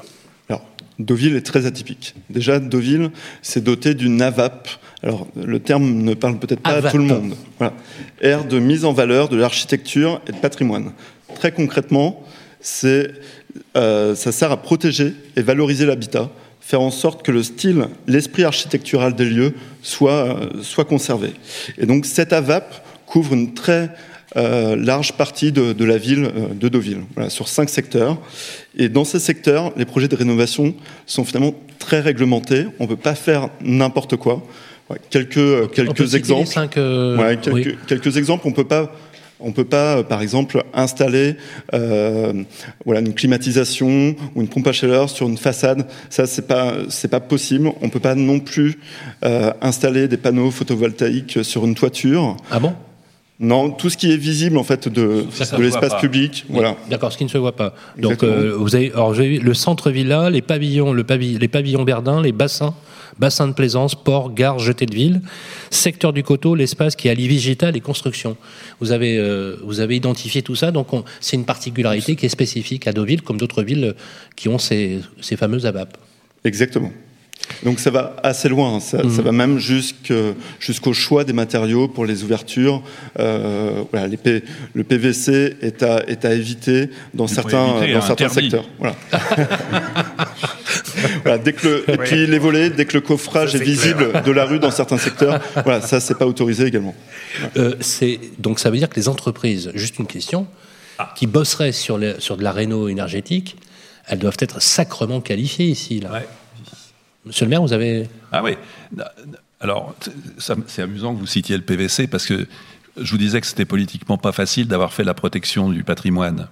Alors, Deauville est très atypique. Déjà, Deauville s'est doté d'une AVAP. Alors, le terme ne parle peut-être pas AVAP. à tout le monde. Voilà. Aire de mise en valeur de l'architecture et de patrimoine. Très concrètement, c'est, euh, ça sert à protéger et valoriser l'habitat, faire en sorte que le style, l'esprit architectural des lieux soit, euh, soit conservé. Et donc, cette AVAP couvre une très euh, large partie de, de la ville de Deauville, voilà, sur cinq secteurs. Et dans ces secteurs, les projets de rénovation sont finalement très réglementés. On ne peut pas faire n'importe quoi. Ouais, quelques quelques exemples. les cinq, Ouais, quelques, oui. quelques exemples. On peut pas On ne peut pas, euh, par exemple, installer euh, une climatisation ou une pompe à chaleur sur une façade. Ça, c'est pas, c'est pas possible. On ne peut pas non plus euh, installer des panneaux photovoltaïques sur une toiture. Ah bon? Non, tout ce qui est visible en fait de, l'espace public, voilà. D'accord, ce qui ne se voit pas. Donc, euh, vous avez, alors, j'ai vu le centre villa, les pavillons, le pavi- les pavillons Verdun, les bassins, bassins de plaisance, ports, gares, jetées de ville, secteur du coteau, l'espace qui allie végétal et construction. Vous avez, euh, vous avez identifié tout ça, donc on- c'est une particularité qui est spécifique à Deauville, comme d'autres villes qui ont ces, ces fameuses ABAP. Exactement. Donc ça va assez loin, ça, ça va même jusqu'au choix des matériaux pour les ouvertures. Euh, voilà, les P- le PVC est à, est à éviter dans certains, éviter, dans hein, certains interdit. secteurs. Voilà. Voilà, dès que le, et puis les volets, dès que le coffrage Ça, est visible de la rue dans certains secteurs, voilà, ça c'est pas autorisé également. Euh, donc ça veut dire que les entreprises, juste une question, qui bosseraient sur, les- sur de la réno énergétique, elles doivent être sacrement qualifiées ici. Là. Ouais. Monsieur le maire, vous avez Ah oui. Alors, c'est amusant que vous citiez le PVC parce que je vous disais que c'était politiquement pas facile d'avoir fait la protection du patrimoine.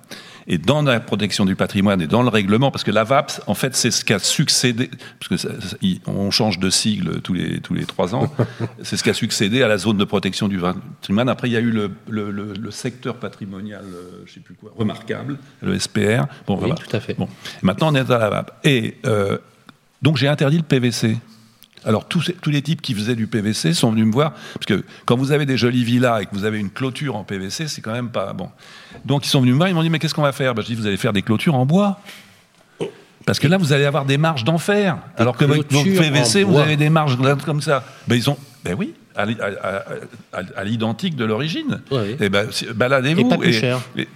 Et dans la protection du patrimoine et dans le règlement, parce que la VAPS, en fait, c'est ce qui a succédé, parce que ça- on change de sigle tous les, tous les trois ans, c'est ce qui a succédé à la zone de protection du patrimoine. Après, il y a eu le, le- le- le secteur patrimonial, euh, je sais plus quoi, remarquable, le SPR. Bon, Oui, voilà. tout à fait. Bon. Maintenant, on est à la VAP. Et euh, donc, j'ai interdit le PVC. Alors, tous, les types qui faisaient du PVC sont venus me voir, parce que quand vous avez des jolies villas et que vous avez une clôture en PVC, c'est quand même pas bon. Donc, ils sont venus me voir, ils m'ont dit, mais qu'est-ce qu'on va faire? Ben, Je dis, vous allez faire des clôtures en bois. Parce que là, vous allez avoir des marges d'enfer. Alors que votre PVC, vous avez des marges comme ça. Ben, ils ont, ben oui, à, l'i- à- à- à- à l'identique de l'origine. Ouais, oui. Et ben, c'est- baladez-vous. Et pas plus cher. et- ben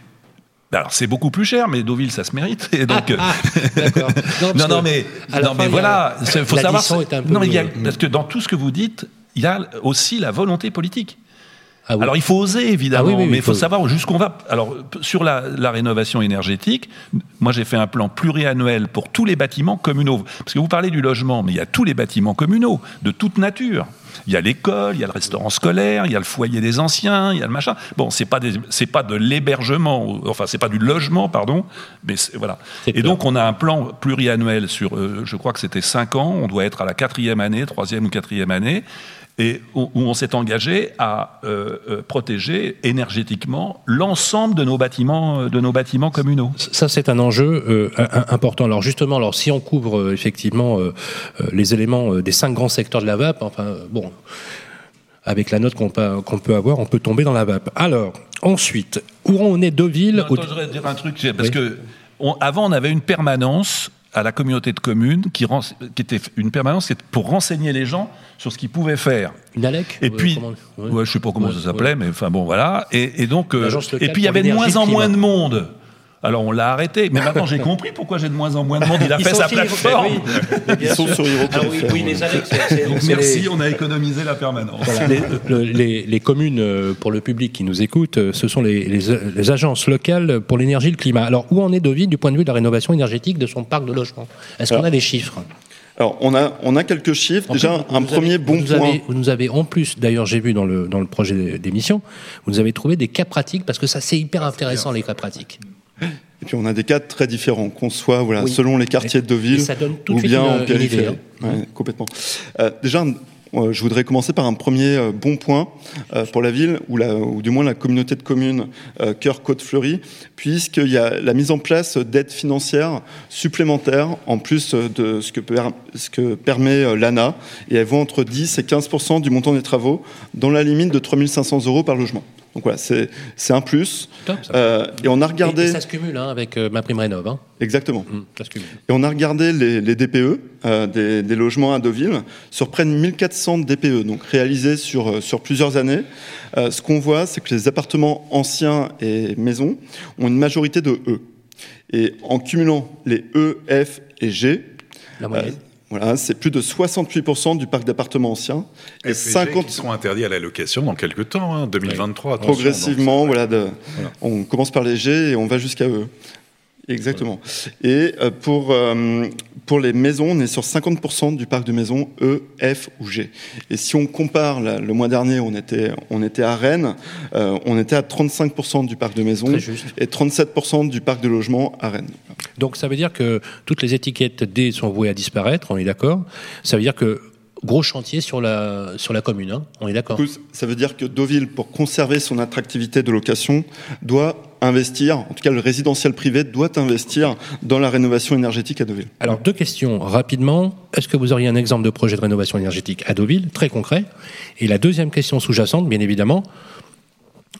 alors c'est beaucoup plus cher, mais Deauville ça se mérite. Et donc, euh, Ah. Non, mais, non, fin, voilà, il faut savoir. l'addition est un peu- non, mais il y a- parce que dans tout ce que vous dites, il y a aussi la volonté politique. Ah oui. Alors il faut oser évidemment, Ah oui, oui, oui, mais il faut, faut- savoir jusqu'où on va. Alors sur la, la rénovation énergétique, moi j'ai fait un plan pluriannuel pour tous les bâtiments communaux. Parce que vous parlez du logement, mais il y a tous les bâtiments communaux de toute nature. Il y a l'école, il y a le restaurant scolaire, il y a le foyer des anciens, il y a le machin. Bon, c'est pas c'est pas de l'hébergement, enfin c'est pas du logement, pardon, mais voilà. Et clair. donc on a un plan pluriannuel sur, euh, je crois que c'était cinq ans. On doit être à la quatrième année, troisième ou quatrième année et où on s'est engagé à euh, euh, protéger énergétiquement l'ensemble de nos bâtiments, euh, de nos bâtiments communaux. Ça, c'est un enjeu euh, important. Alors justement, alors si on couvre euh, effectivement les éléments des cinq grands secteurs de la VAP, enfin bon, avec la note qu'on peut, avoir, on peut tomber dans la VAP. Alors ensuite, où on est Deauville Attends, au- je voudrais dire un truc, parce Oui. que on- avant on avait une permanence à la communauté de communes qui, était une permanence pour renseigner les gens sur ce qu'ils pouvaient faire. une ALEC Et euh, puis, comment- ouais. ouais, je sais pas comment Ouais, ça s'appelait, mais enfin bon, voilà. Et, et donc, euh, et puis il y avait de moins en moins de monde. Alors on l'a arrêté, mais maintenant j'ai compris pourquoi j'ai de moins en moins de monde. Il a Ils fait sa plateforme. oui, Ils sont sur Hero Ah oui, oui, les Donc merci, on a économisé la permanence. Voilà, les, le- les- les communes, euh, pour le public qui nous écoute, euh, ce sont les, les- les agences locales pour l'énergie et le climat. Alors, où en est Deauville du point de vue de la rénovation énergétique de son parc de logement Est-ce qu'on a des chiffres? Alors on a, on a quelques chiffres. En Déjà plus, un nous premier avez- bon vous nous point. avez- vous nous avez en plus, d'ailleurs, j'ai vu dans le, dans le projet d'émission, vous nous avez trouvé des cas pratiques, parce que ça, c'est hyper intéressant, les cas pratiques. Et puis on a des cas très différents, qu'on soit voilà, Oui. selon les quartiers de Deauville ou bien une- en périphérie. hein. Ouais, complètement. Euh, déjà, euh, je voudrais commencer par un premier euh, bon point pour la ville, ou, la, ou du moins la communauté de communes Cœur-Côte-Fleury, puisqu'il y a la mise en place d'aides financières supplémentaires, en plus de ce que, per- ce que permet l'ANA, et elles vont entre 10 et 15 du montant des travaux, dans la limite de 3500 euros par logement. Donc voilà, c'est un plus. Top. Euh, et on a regardé... et ça se cumule hein, avec euh, ma prime rénov. Hein. Exactement. Hum, ça se cumule. Et on a regardé les, les DPE euh, des, des logements à Deauville sur près de 1400 DPE, donc réalisés sur, euh, sur plusieurs années. Euh, ce qu'on voit, c'est que les appartements anciens et maisons ont une majorité de E. Et en cumulant les E, F et G, La moyenne. Voilà, c'est plus de 68% du parc d'appartements anciens et FPG 50 qui seront interdits à la location dans quelques temps, hein, 2023. attention, progressivement. donc Voilà, de- On commence par les G et on va jusqu'à E. Exactement. Et euh, pour, euh, pour les maisons, on est sur 50% du parc de maisons E, F ou G. Et si on compare, là, le mois dernier, on était, on était à Rennes, euh, on était à 35% du parc de maisons et 37% du parc de logements à Rennes. Donc ça veut dire que toutes les étiquettes D sont vouées à disparaître, on est d'accord Ça veut dire que gros chantier sur la, sur la commune, hein, on est d'accord Ça veut dire que Deauville, pour conserver son attractivité de location, doit investir, en tout cas le résidentiel privé doit investir dans la rénovation énergétique à Deauville. Alors deux questions rapidement. Est-ce que vous auriez un exemple de projet de rénovation énergétique à Deauville, très concret? Et la deuxième question sous-jacente, bien évidemment,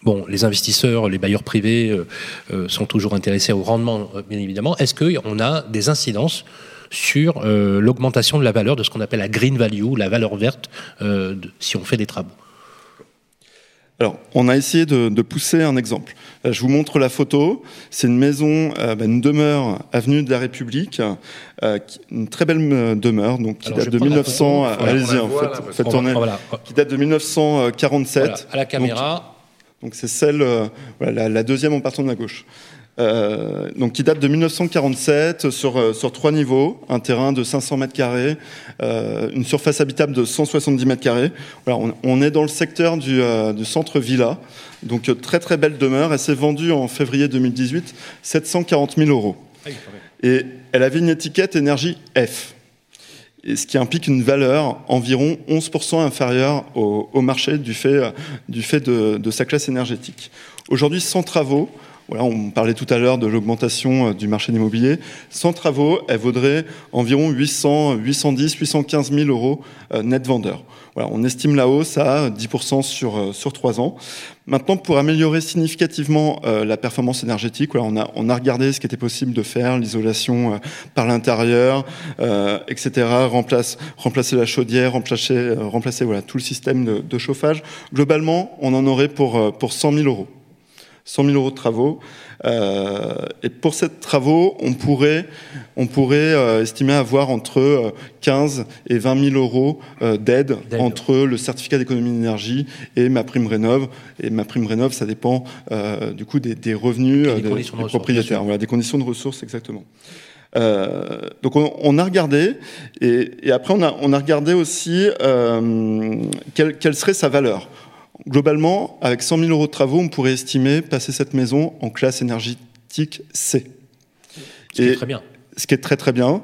Bon, les investisseurs, les bailleurs privés euh, euh, sont toujours intéressés au rendement, euh, bien évidemment. Est-ce qu'on a des incidences sur l'augmentation de la valeur de ce qu'on appelle la green value, la valeur verte, si on fait des travaux? Alors, on a essayé de, de pousser un exemple. Euh, Je vous montre la photo. C'est une maison, euh, bah, une demeure avenue de la République, euh, une très belle demeure, donc qui Alors, date de prendre la 1900. photo. euh, Allez-y, en fait, là, faites va- voilà. Qui date de 1947. Voilà, à la caméra. Donc c'est celle, voilà, la, la deuxième en partant de la gauche. Euh, donc qui date de 1947 sur, euh, sur trois niveaux, un terrain de 500 mètres carrés, euh, une surface habitable de 170 mètres carrés. Voilà, on, on est dans le secteur du, euh, du centre villa, donc euh, très très belle demeure. Elle s'est vendue en février 2018 740 000 euros. Et elle avait une étiquette énergie F. Et ce qui implique une valeur environ 11% inférieure au, au marché du fait, euh, du fait de, de sa classe énergétique. Aujourd'hui, sans travaux, on parlait tout à l'heure de l'augmentation euh, du marché de l'immobilier, sans travaux, elle vaudrait environ 800, 810, 815 000 euros euh, net vendeur. Voilà, on estime la hausse à 10% sur, euh, sur 3 ans. Maintenant, pour améliorer significativement la performance énergétique, on, a, on a regardé ce qui était possible de faire, l'isolation par l'intérieur, etc., remplace, remplacer la chaudière, remplacer, voilà, tout le système de, chauffage. Globalement, on en aurait pour, pour 100 000 euros. 100 000 euros de travaux. Euh, et pour ces travaux, on pourrait, on pourrait euh, estimer avoir entre euh, 15 et 20 000 euros euh, d'aide entre le certificat d'économie d'énergie et ma prime rénov. Et ma prime rénov, ça dépend euh, du coup des, des revenus euh, des des, conditions de propriétaires. Voilà, des conditions de ressources exactement. Euh, donc on, on a regardé et, et après on a, on a regardé aussi euh, quelle, quelle serait sa valeur. Globalement, avec 100 000 euros de travaux, on pourrait estimer passer cette maison en classe énergétique C. Ce qui est très bien. ce qui est très très bien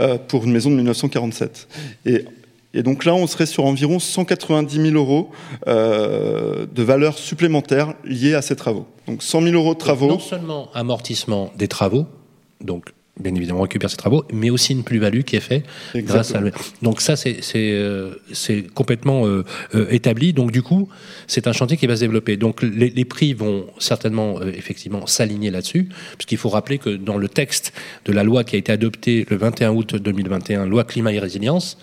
euh, pour une maison de 1947. Et, et donc là, on serait sur environ 190 000 euros euh, de valeur supplémentaire liée à ces travaux. Donc 100 000 euros de travaux. Non seulement amortissement des travaux, donc bien évidemment récupère ces travaux, mais aussi une plus-value qui est faite grâce à le... Donc ça c'est euh, complètement euh, euh, établi. Donc du coup c'est un chantier qui va se développer. Donc les, les prix vont certainement euh, effectivement s'aligner là-dessus, puisqu'il faut rappeler que dans le texte de la loi qui a été adoptée le 21 août 2021, loi climat et résilience.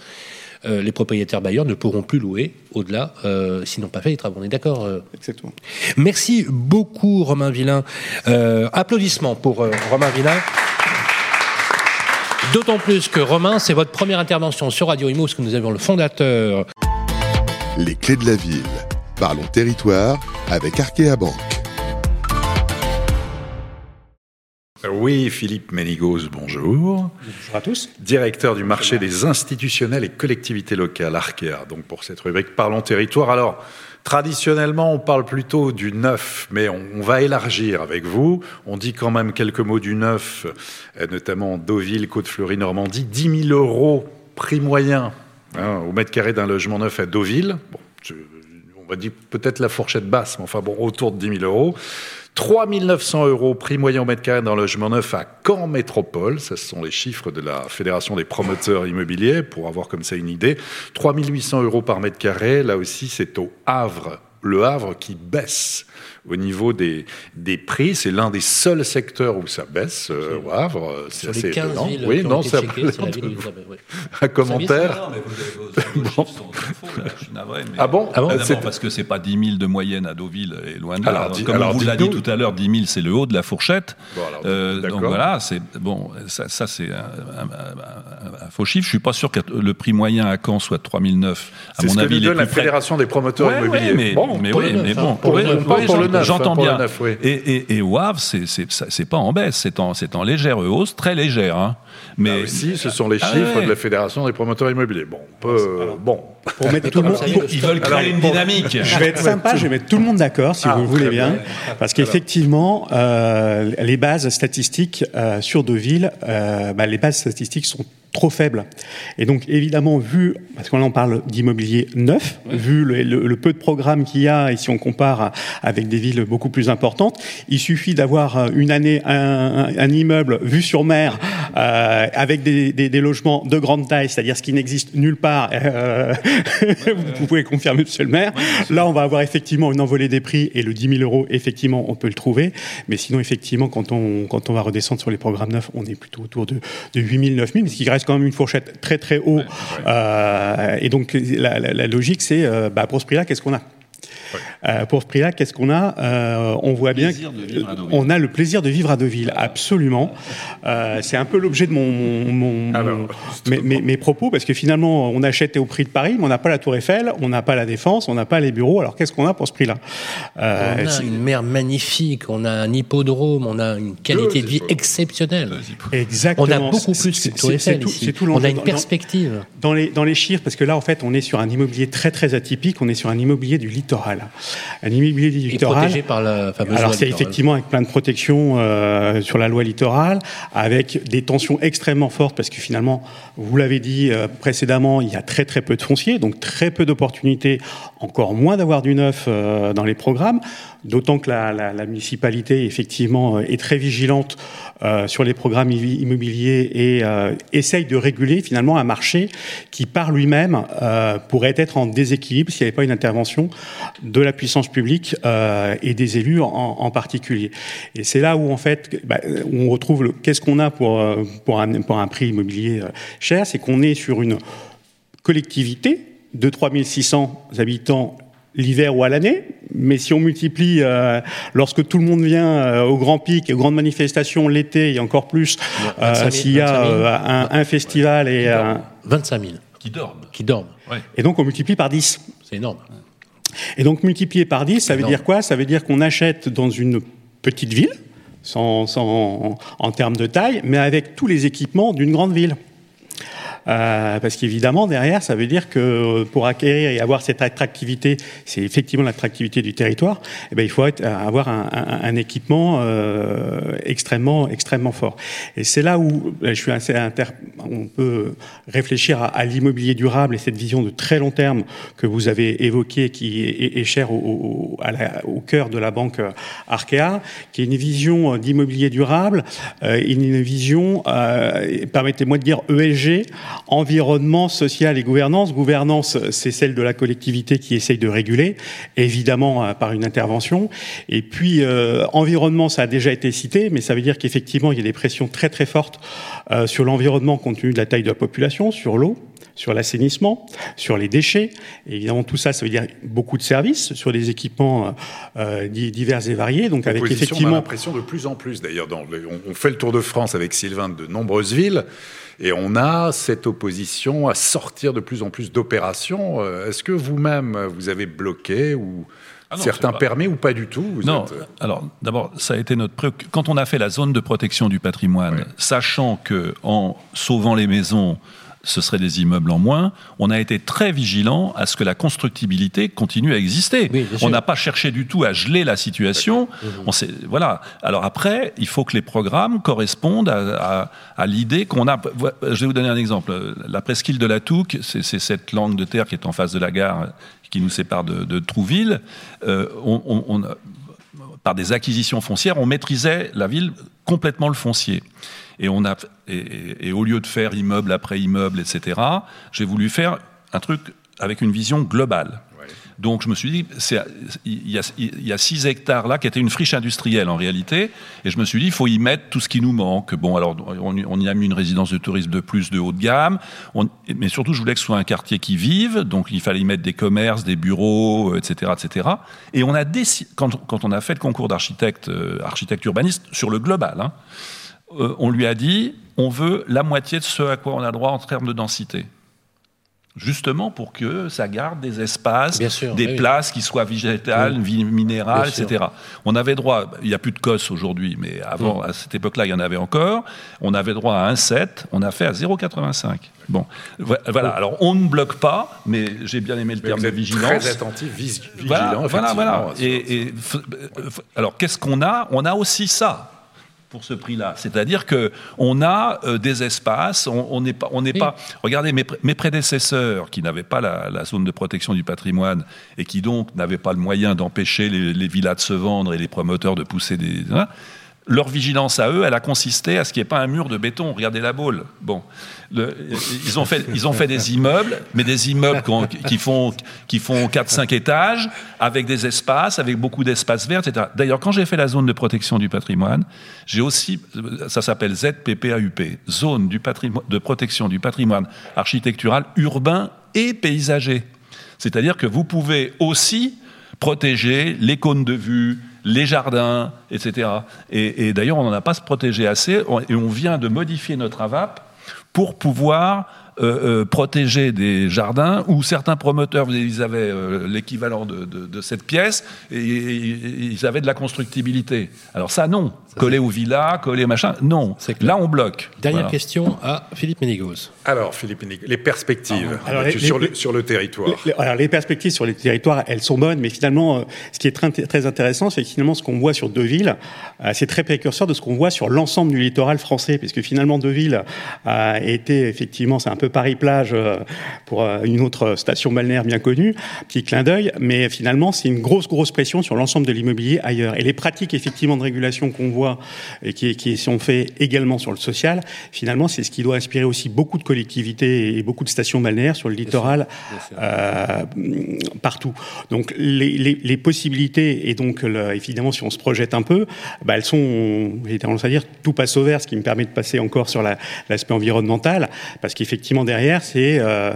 euh, les propriétaires bailleurs ne pourront plus louer au-delà euh, s'ils n'ont pas fait les travaux. On est d'accord euh Exactement. Merci beaucoup, Romain Villain. Applaudissements pour Romain Villain. D'autant plus que Romain, c'est votre première intervention sur Radio Imo, parce que nous avons le fondateur. Les clés de la ville. Parlons territoire avec Arkea Banque. Oui, Philippe Ménigos, bonjour. Bonjour à tous. Directeur du marché des institutionnels et collectivités locales, Arkea, donc pour cette rubrique Parlons territoire. Alors, traditionnellement, on parle plutôt du neuf, mais on, va élargir avec vous. On dit quand même quelques mots du neuf, euh, notamment Deauville, Côte-Fleury, Normandie. 10 000 euros prix moyen hein, au mètre carré d'un logement neuf à Deauville. On va dire peut-être la fourchette basse, mais enfin bon, autour de 10 000 euros. 3 900 euros prix moyen au mètre carré d'un logement neuf à Caen Métropole. Ce sont les chiffres de la Fédération des promoteurs immobiliers pour avoir comme ça une idée. 3 800 euros par mètre carré. Là aussi, c'est au Havre. Le Havre qui baisse au niveau des, des prix. C'est l'un des seuls secteurs où ça baisse euh, au Havre. C'est Sur assez les 15 étonnant. villes Oui, non, ça c'est un commentaire. Ah bon Ah C'est- parce que c'est pas 10 000 de moyenne à Deauville et loin de là. Alors, dis- Comme alors, on vous l'a dit tout à l'heure, 10 000 c'est le haut de la fourchette. Bon, alors, Euh, donc voilà, c'est bon, ça, ça, c'est un, un- un- un faux chiffre. Je suis pas sûr que le prix moyen à Caen soit 3009. À C'est mon ce que avis, nous donne la. Fédération des promoteurs Ouais, immobiliers. ouais, mais, Bon, mais oui, mais bon, pour le oui, oui, pour j'entends hein, bien. oui. Et, et, et Havre, c'est- pas en baisse, c'est en, légère hausse, très légère. hein. Mais Là aussi, ce sont les Ah chiffres ouais. de la Fédération des promoteurs immobiliers. Bon, on peut, euh, bon. Pour mettre tout le monde, ils veulent créer Alors, une dynamique. je vais être sympa, je vais mettre tout le monde d'accord, si Ah, vous le voulez bien, bien. parce qu'effectivement, euh, les bases statistiques euh, sur Deauville, euh, bah, les bases statistiques sont trop faibles. Et donc, évidemment, vu, parce qu'on en parle d'immobilier neuf, vu le, le- le peu de programmes qu'il y a, et si on compare avec des villes beaucoup plus importantes, il suffit d'avoir euh, une année un, immeuble vu sur mer, euh, avec des, des- des logements de grande taille, c'est-à-dire ce qui n'existe nulle part. euh, vous pouvez confirmer, monsieur le maire. Là, on va avoir effectivement une envolée des prix et le 10 000 euros, effectivement, on peut le trouver. Mais sinon, effectivement, quand on, quand on va redescendre sur les programmes neufs, on est plutôt autour de, de 8 000, 9 000, ce qui reste quand même une fourchette très, très haut. Euh, et donc, la, la- la logique, c'est, euh, bah, pour ce prix-là, qu'est-ce qu'on a? Euh, pour ce prix-là, qu'est-ce qu'on a Euh, On voit bien Plaisir de vivre à Deauville. on a le plaisir de vivre à Deauville, absolument. Euh, c'est un peu l'objet de mon, mon- mon- Alors, mes, mes- mes propos, parce que finalement, on achète au prix de Paris, mais on n'a pas la Tour Eiffel, on n'a pas la Défense, on n'a pas les bureaux. Alors qu'est-ce qu'on a pour ce prix-là? Euh, On a c'est- une mer magnifique, on a un hippodrome, on a une qualité de vie exceptionnelle. Exactement. On a beaucoup plus C'est- que Tour Eiffel tout- ici. c'est tout On a une Dans- perspective. Dans les, dans les chiffres, parce que là, en fait, on est sur un immobilier très, très atypique, on est sur un immobilier du littoral. Un immobilier Et littoral. protégé par la fameuse Alors c'est effectivement avec plein de protections euh, sur la loi littorale, avec des tensions extrêmement fortes, parce que finalement, vous l'avez dit euh, précédemment, il y a très très peu de fonciers, donc très peu d'opportunités, encore moins d'avoir du neuf euh, dans les programmes, d'autant que la, municipalité effectivement euh, est très vigilante euh, sur les programmes immobiliers et euh, essaye de réguler finalement un marché qui par lui-même pourrait être en déséquilibre s'il n'y avait pas une intervention de la puissance publique et des élus en, particulier. Et c'est là où en fait bah, on retrouve qu'est-ce qu'on a pour un, prix immobilier cher, c'est qu'on est sur une collectivité de 3600 habitants l'hiver ou à l'année, mais si on multiplie euh, lorsque tout le monde vient euh, au grand pic, aux grandes manifestations l'été et encore plus, euh, 25 000, s'il y a 25 000. euh, un, un festival et, euh, 25 000 Qui dorment. qui dorment. et donc on multiplie par 10. C'est énorme. Et donc multiplié par 10, ça veut Énorme. dire quoi? Ça veut dire qu'on achète dans une petite ville, sans, sans- en termes de taille, mais avec tous les équipements d'une grande ville. Euh, parce qu'évidemment, derrière, ça veut dire que pour acquérir et avoir cette attractivité, c'est effectivement l'attractivité du territoire, eh ben, il faut être- avoir un, un- un équipement euh, extrêmement, extrêmement fort. Et c'est là où je suis assez inter... on peut réfléchir à, à l'immobilier durable et cette vision de très long terme que vous avez évoquée, qui est, est chère au, au- au cœur de la banque euh, Arkea, qui est une vision euh, d'immobilier durable, euh, une vision, euh, permettez-moi de dire ESG, environnement, social et gouvernance. Gouvernance, c'est celle de la collectivité qui essaye de réguler, évidemment euh, par une intervention. Et puis, euh, environnement, ça a déjà été cité, mais ça veut dire qu'effectivement, il y a des pressions très très fortes euh, sur l'environnement compte tenu de la taille de la population, sur l'eau sur l'assainissement, sur les déchets. Et évidemment, tout ça, ça veut dire beaucoup de services sur des équipements euh, di- divers et variés. Donc, avec Opposition, On a effectivement l'impression de plus en plus, d'ailleurs, on fait le tour de France avec Sylvain de nombreuses villes, et on a cette opposition à sortir de plus en plus d'opérations. Euh, Est-ce que vous-même, vous avez bloqué ou Ah non, certains permis ou pas du tout Vous non, êtes- alors d'abord, ça a été notre préoccupation. Quand on a fait la zone de protection du patrimoine, sachant que en sauvant les maisons, ce serait des immeubles en moins, on a été très vigilant à ce que la constructibilité continue à exister. Oui, on n'a pas cherché du tout à geler la situation. On s'est- voilà. Alors après, il faut que les programmes correspondent à, à- à l'idée qu'on a. Je vais vous donner un exemple. La presqu'île de la Touque, c'est cette langue de terre qui est en face de la gare qui nous sépare de, de Trouville. Euh, on- on- on a- par des acquisitions foncières, on maîtrisait la ville complètement le foncier. Et, on a, et, et- et au lieu de faire immeuble après immeuble, etc., j'ai voulu faire un truc avec une vision globale. Donc je me suis dit, il y, a, il y a 6 hectares là qui étaient une friche industrielle en réalité, et je me suis dit, il faut y mettre tout ce qui nous manque. Bon, alors on, y a mis une résidence de tourisme de plus de haut de gamme, mais surtout je voulais que ce soit un quartier qui vive, donc il fallait y mettre des commerces, des bureaux, etc. etc. Et on a décidé, quand, quand on a fait le concours d'architecte, euh, architecte urbaniste sur le global, hein, euh, on lui a dit, on veut la moitié de ce à quoi on a droit en termes de densité justement pour que ça garde des espaces, des places qui soient végétales, minérales, etc. On avait droit, il n'y a plus de COS aujourd'hui, mais avant, mm. à cette époque-là, il y en avait encore. On avait droit à 1,7, on a fait à 0,85. Bon, voilà. Alors, on ne bloque pas, mais j'ai bien aimé le terme de vigilance. Très attentif, vigilant. Voilà, voilà. et alors, qu'est-ce qu'on a? On a aussi ça pour ce prix-là. C'est-à-dire que on a euh, des espaces, on n'est pas, on n'est pas. Regardez mes, mes, prédécesseurs qui n'avaient pas la, zone de protection du patrimoine et qui donc n'avaient pas le moyen d'empêcher les, les, villas de se vendre et les promoteurs de pousser des. Hein, leur vigilance à eux, elle a consisté à ce qu'il n'y ait pas un mur de béton. Regardez la boule. Bon, ils, ont fait, des immeubles, mais des immeubles qui font, qui font 4-5 étages, avec des espaces, avec beaucoup d'espaces verts, etc. D'ailleurs, quand j'ai fait la zone de protection du patrimoine, j'ai aussi, ça s'appelle ZPPAUP, zone de protection du patrimoine architectural urbain et paysager. C'est-à-dire que vous pouvez aussi protéger les cônes de vue, les jardins, etc. Et, d'ailleurs, on n'en a pas se protéger assez, et on vient de modifier notre AVAP pour pouvoir euh, euh, protéger des jardins où certains promoteurs, ils avaient euh, l'équivalent de, cette pièce et, ils avaient de la constructibilité. Alors ça, non. coller aux villas, coller machin, non. Là, on bloque. Dernière question à Philippe Ménigos. Alors, Philippe Ménigos, les perspectives sur, le, sur, le, territoire. Les, alors, les perspectives sur les territoires, elles sont bonnes, mais finalement, ce qui est très, très intéressant, c'est que finalement, ce qu'on voit sur Deauville, c'est très précurseur de ce qu'on voit sur l'ensemble du littoral français, puisque finalement, Deauville a été, effectivement, c'est un peu Paris-Plage euh, pour euh, une autre station balnéaire bien connue, petit clin d'œil, mais finalement c'est une grosse grosse pression sur l'ensemble de l'immobilier ailleurs. Et les pratiques effectivement de régulation qu'on voit et qui, qui sont faites également sur le social, finalement c'est ce qui doit inspirer aussi beaucoup de collectivités et beaucoup de stations balnéaires sur le littoral euh, partout. Donc les, les, les, possibilités et donc évidemment si on se projette un peu, bah, elles sont, j'ai tendance à dire, tout passe au vert, ce qui me permet de passer encore sur l'aspect environnemental, parce qu'effectivement derrière, c'est euh,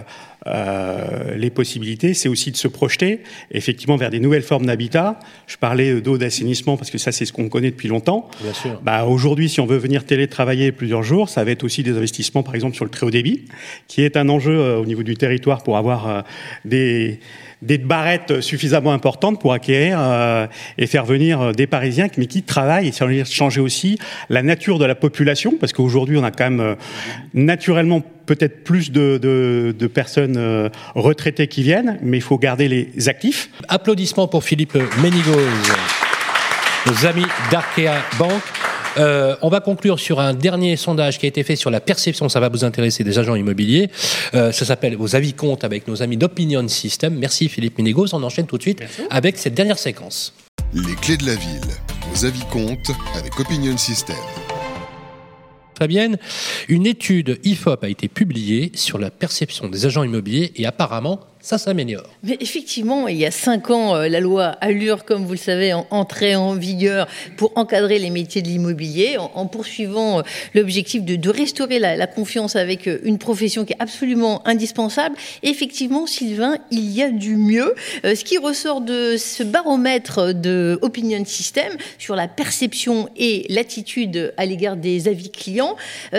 euh, les possibilités, c'est aussi de se projeter effectivement vers des nouvelles formes d'habitat. Je parlais d'eau d'assainissement parce que ça, c'est ce qu'on connaît depuis longtemps. Bien sûr. Bah, aujourd'hui, si on veut venir télétravailler plusieurs jours, ça va être aussi des investissements, par exemple, sur le très haut débit, qui est un enjeu euh, au niveau du territoire pour avoir des des barrettes suffisamment importantes pour acquérir euh, et faire venir des Parisiens, mais qui travaillent et changer aussi la nature de la population, parce qu'aujourd'hui on a quand même euh, naturellement peut-être plus de, de, personnes retraitées qui viennent, mais il faut garder les actifs. Applaudissements pour Philippe Ménigoz, nos amis d'Arkea Bank. Euh, on va conclure sur un dernier sondage qui a été fait sur la perception, ça va vous intéresser, des agents immobiliers. Euh, ça s'appelle Vos avis comptent avec nos amis d'Opinion System. Merci Philippe Ménégos. On enchaîne tout de suite avec cette dernière séquence. Les clés de la ville. Vos avis comptent avec Opinion System. Fabienne, une étude IFOP a été publiée sur la perception des agents immobiliers et apparemment, ça s'améliore. Mais effectivement, il y a cinq ans, euh, la loi Allure, comme vous le savez, entrait en vigueur pour encadrer les métiers de l'immobilier, en, poursuivant euh, l'objectif de, restaurer la, confiance avec euh, une profession qui est absolument indispensable. effectivement, Sylvain, il y a du mieux. Ce qui ressort de ce baromètre de Opinion System sur la perception et l'attitude à l'égard des avis clients,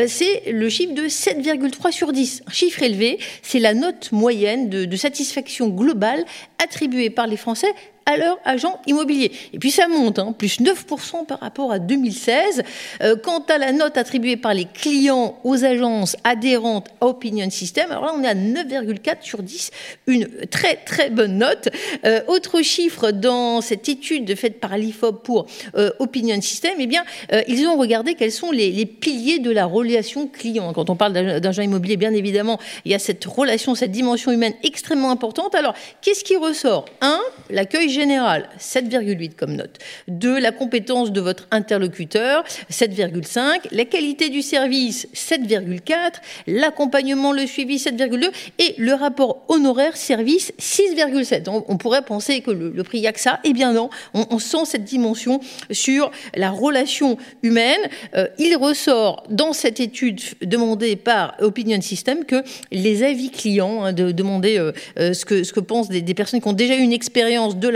c'est le chiffre de 7,3 sur 10. Un chiffre élevé, c'est la note moyenne de, de cette satisfaction globale attribuée par les Français à leur agent immobilier. Et puis ça monte, hein, plus 9% par rapport à 2016. Euh, quant à la note attribuée par les clients aux agences adhérentes à Opinion System, alors là on est à 9,4 sur 10, une très très bonne note. Euh, autre chiffre dans cette étude faite par l'IFOP pour euh, Opinion System, eh bien ils ont regardé quels sont les, piliers de la relation client. Quand on parle d'agent immobilier, bien évidemment, il y a cette relation, cette dimension humaine extrêmement importante. Alors qu'est-ce qui ressort? Un, l'accueil général, 7,8 comme note. 2, la compétence de votre interlocuteur, 7,5. La qualité du service, 7,4. L'accompagnement, le suivi, 7,2. Et le rapport honoraire-service, 6,7. On, pourrait penser que le, prix, il n'y a que ça. Eh bien non, on, sent cette dimension sur la relation humaine. Euh, il ressort dans cette étude demandée par Opinion System que les avis clients, hein, de demander euh, euh, ce, que, ce que pensent des, des personnes qui ont déjà eu une expérience de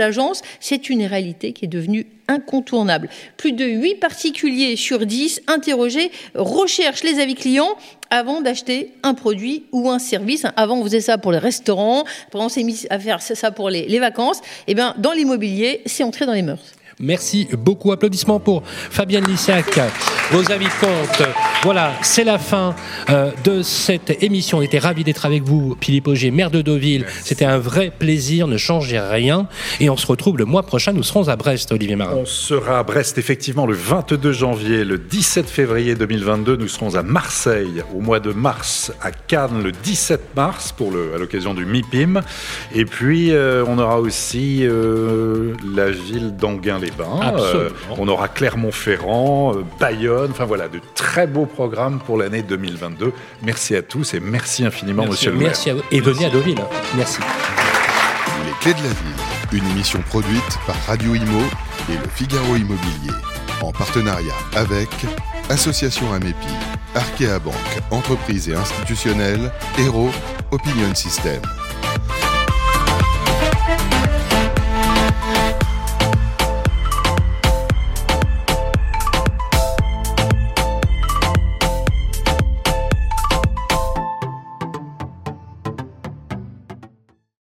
c'est une réalité qui est devenue incontournable. Plus de 8 particuliers sur 10 interrogés recherchent les avis clients avant d'acheter un produit ou un service. Avant, on faisait ça pour les restaurants, après on s'est mis à faire ça pour les, vacances. Eh bien, dans l'immobilier, c'est entré dans les mœurs. Merci beaucoup. Applaudissements pour Fabienne Lissac, vos avis de compte. Voilà, c'est la fin euh, de cette émission. On était ravis d'être avec vous, Philippe Auger, maire de Deauville. C'était un vrai plaisir, ne changez rien. Et on se retrouve le mois prochain. Nous serons à Brest, Olivier Marin. On sera à Brest, effectivement, le 22 janvier. Le 17 février 2022, nous serons à Marseille au mois de mars, à Cannes le 17 mars, pour le, à l'occasion du MIPIM. Et puis, euh, on aura aussi euh, la ville d'Anguin-les euh, on aura Clermont-Ferrand, euh, Bayonne, enfin voilà, de très beaux programmes pour l'année 2022. Merci à tous et merci infiniment, monsieur le maire. Merci à vous. Et venez à Deauville. Merci. Les Clés de la Ville, une émission produite par Radio Imo et le Figaro Immobilier, en partenariat avec Association Amépi, Arkea Banque, entreprise et institutionnelle, Hero, Opinion System.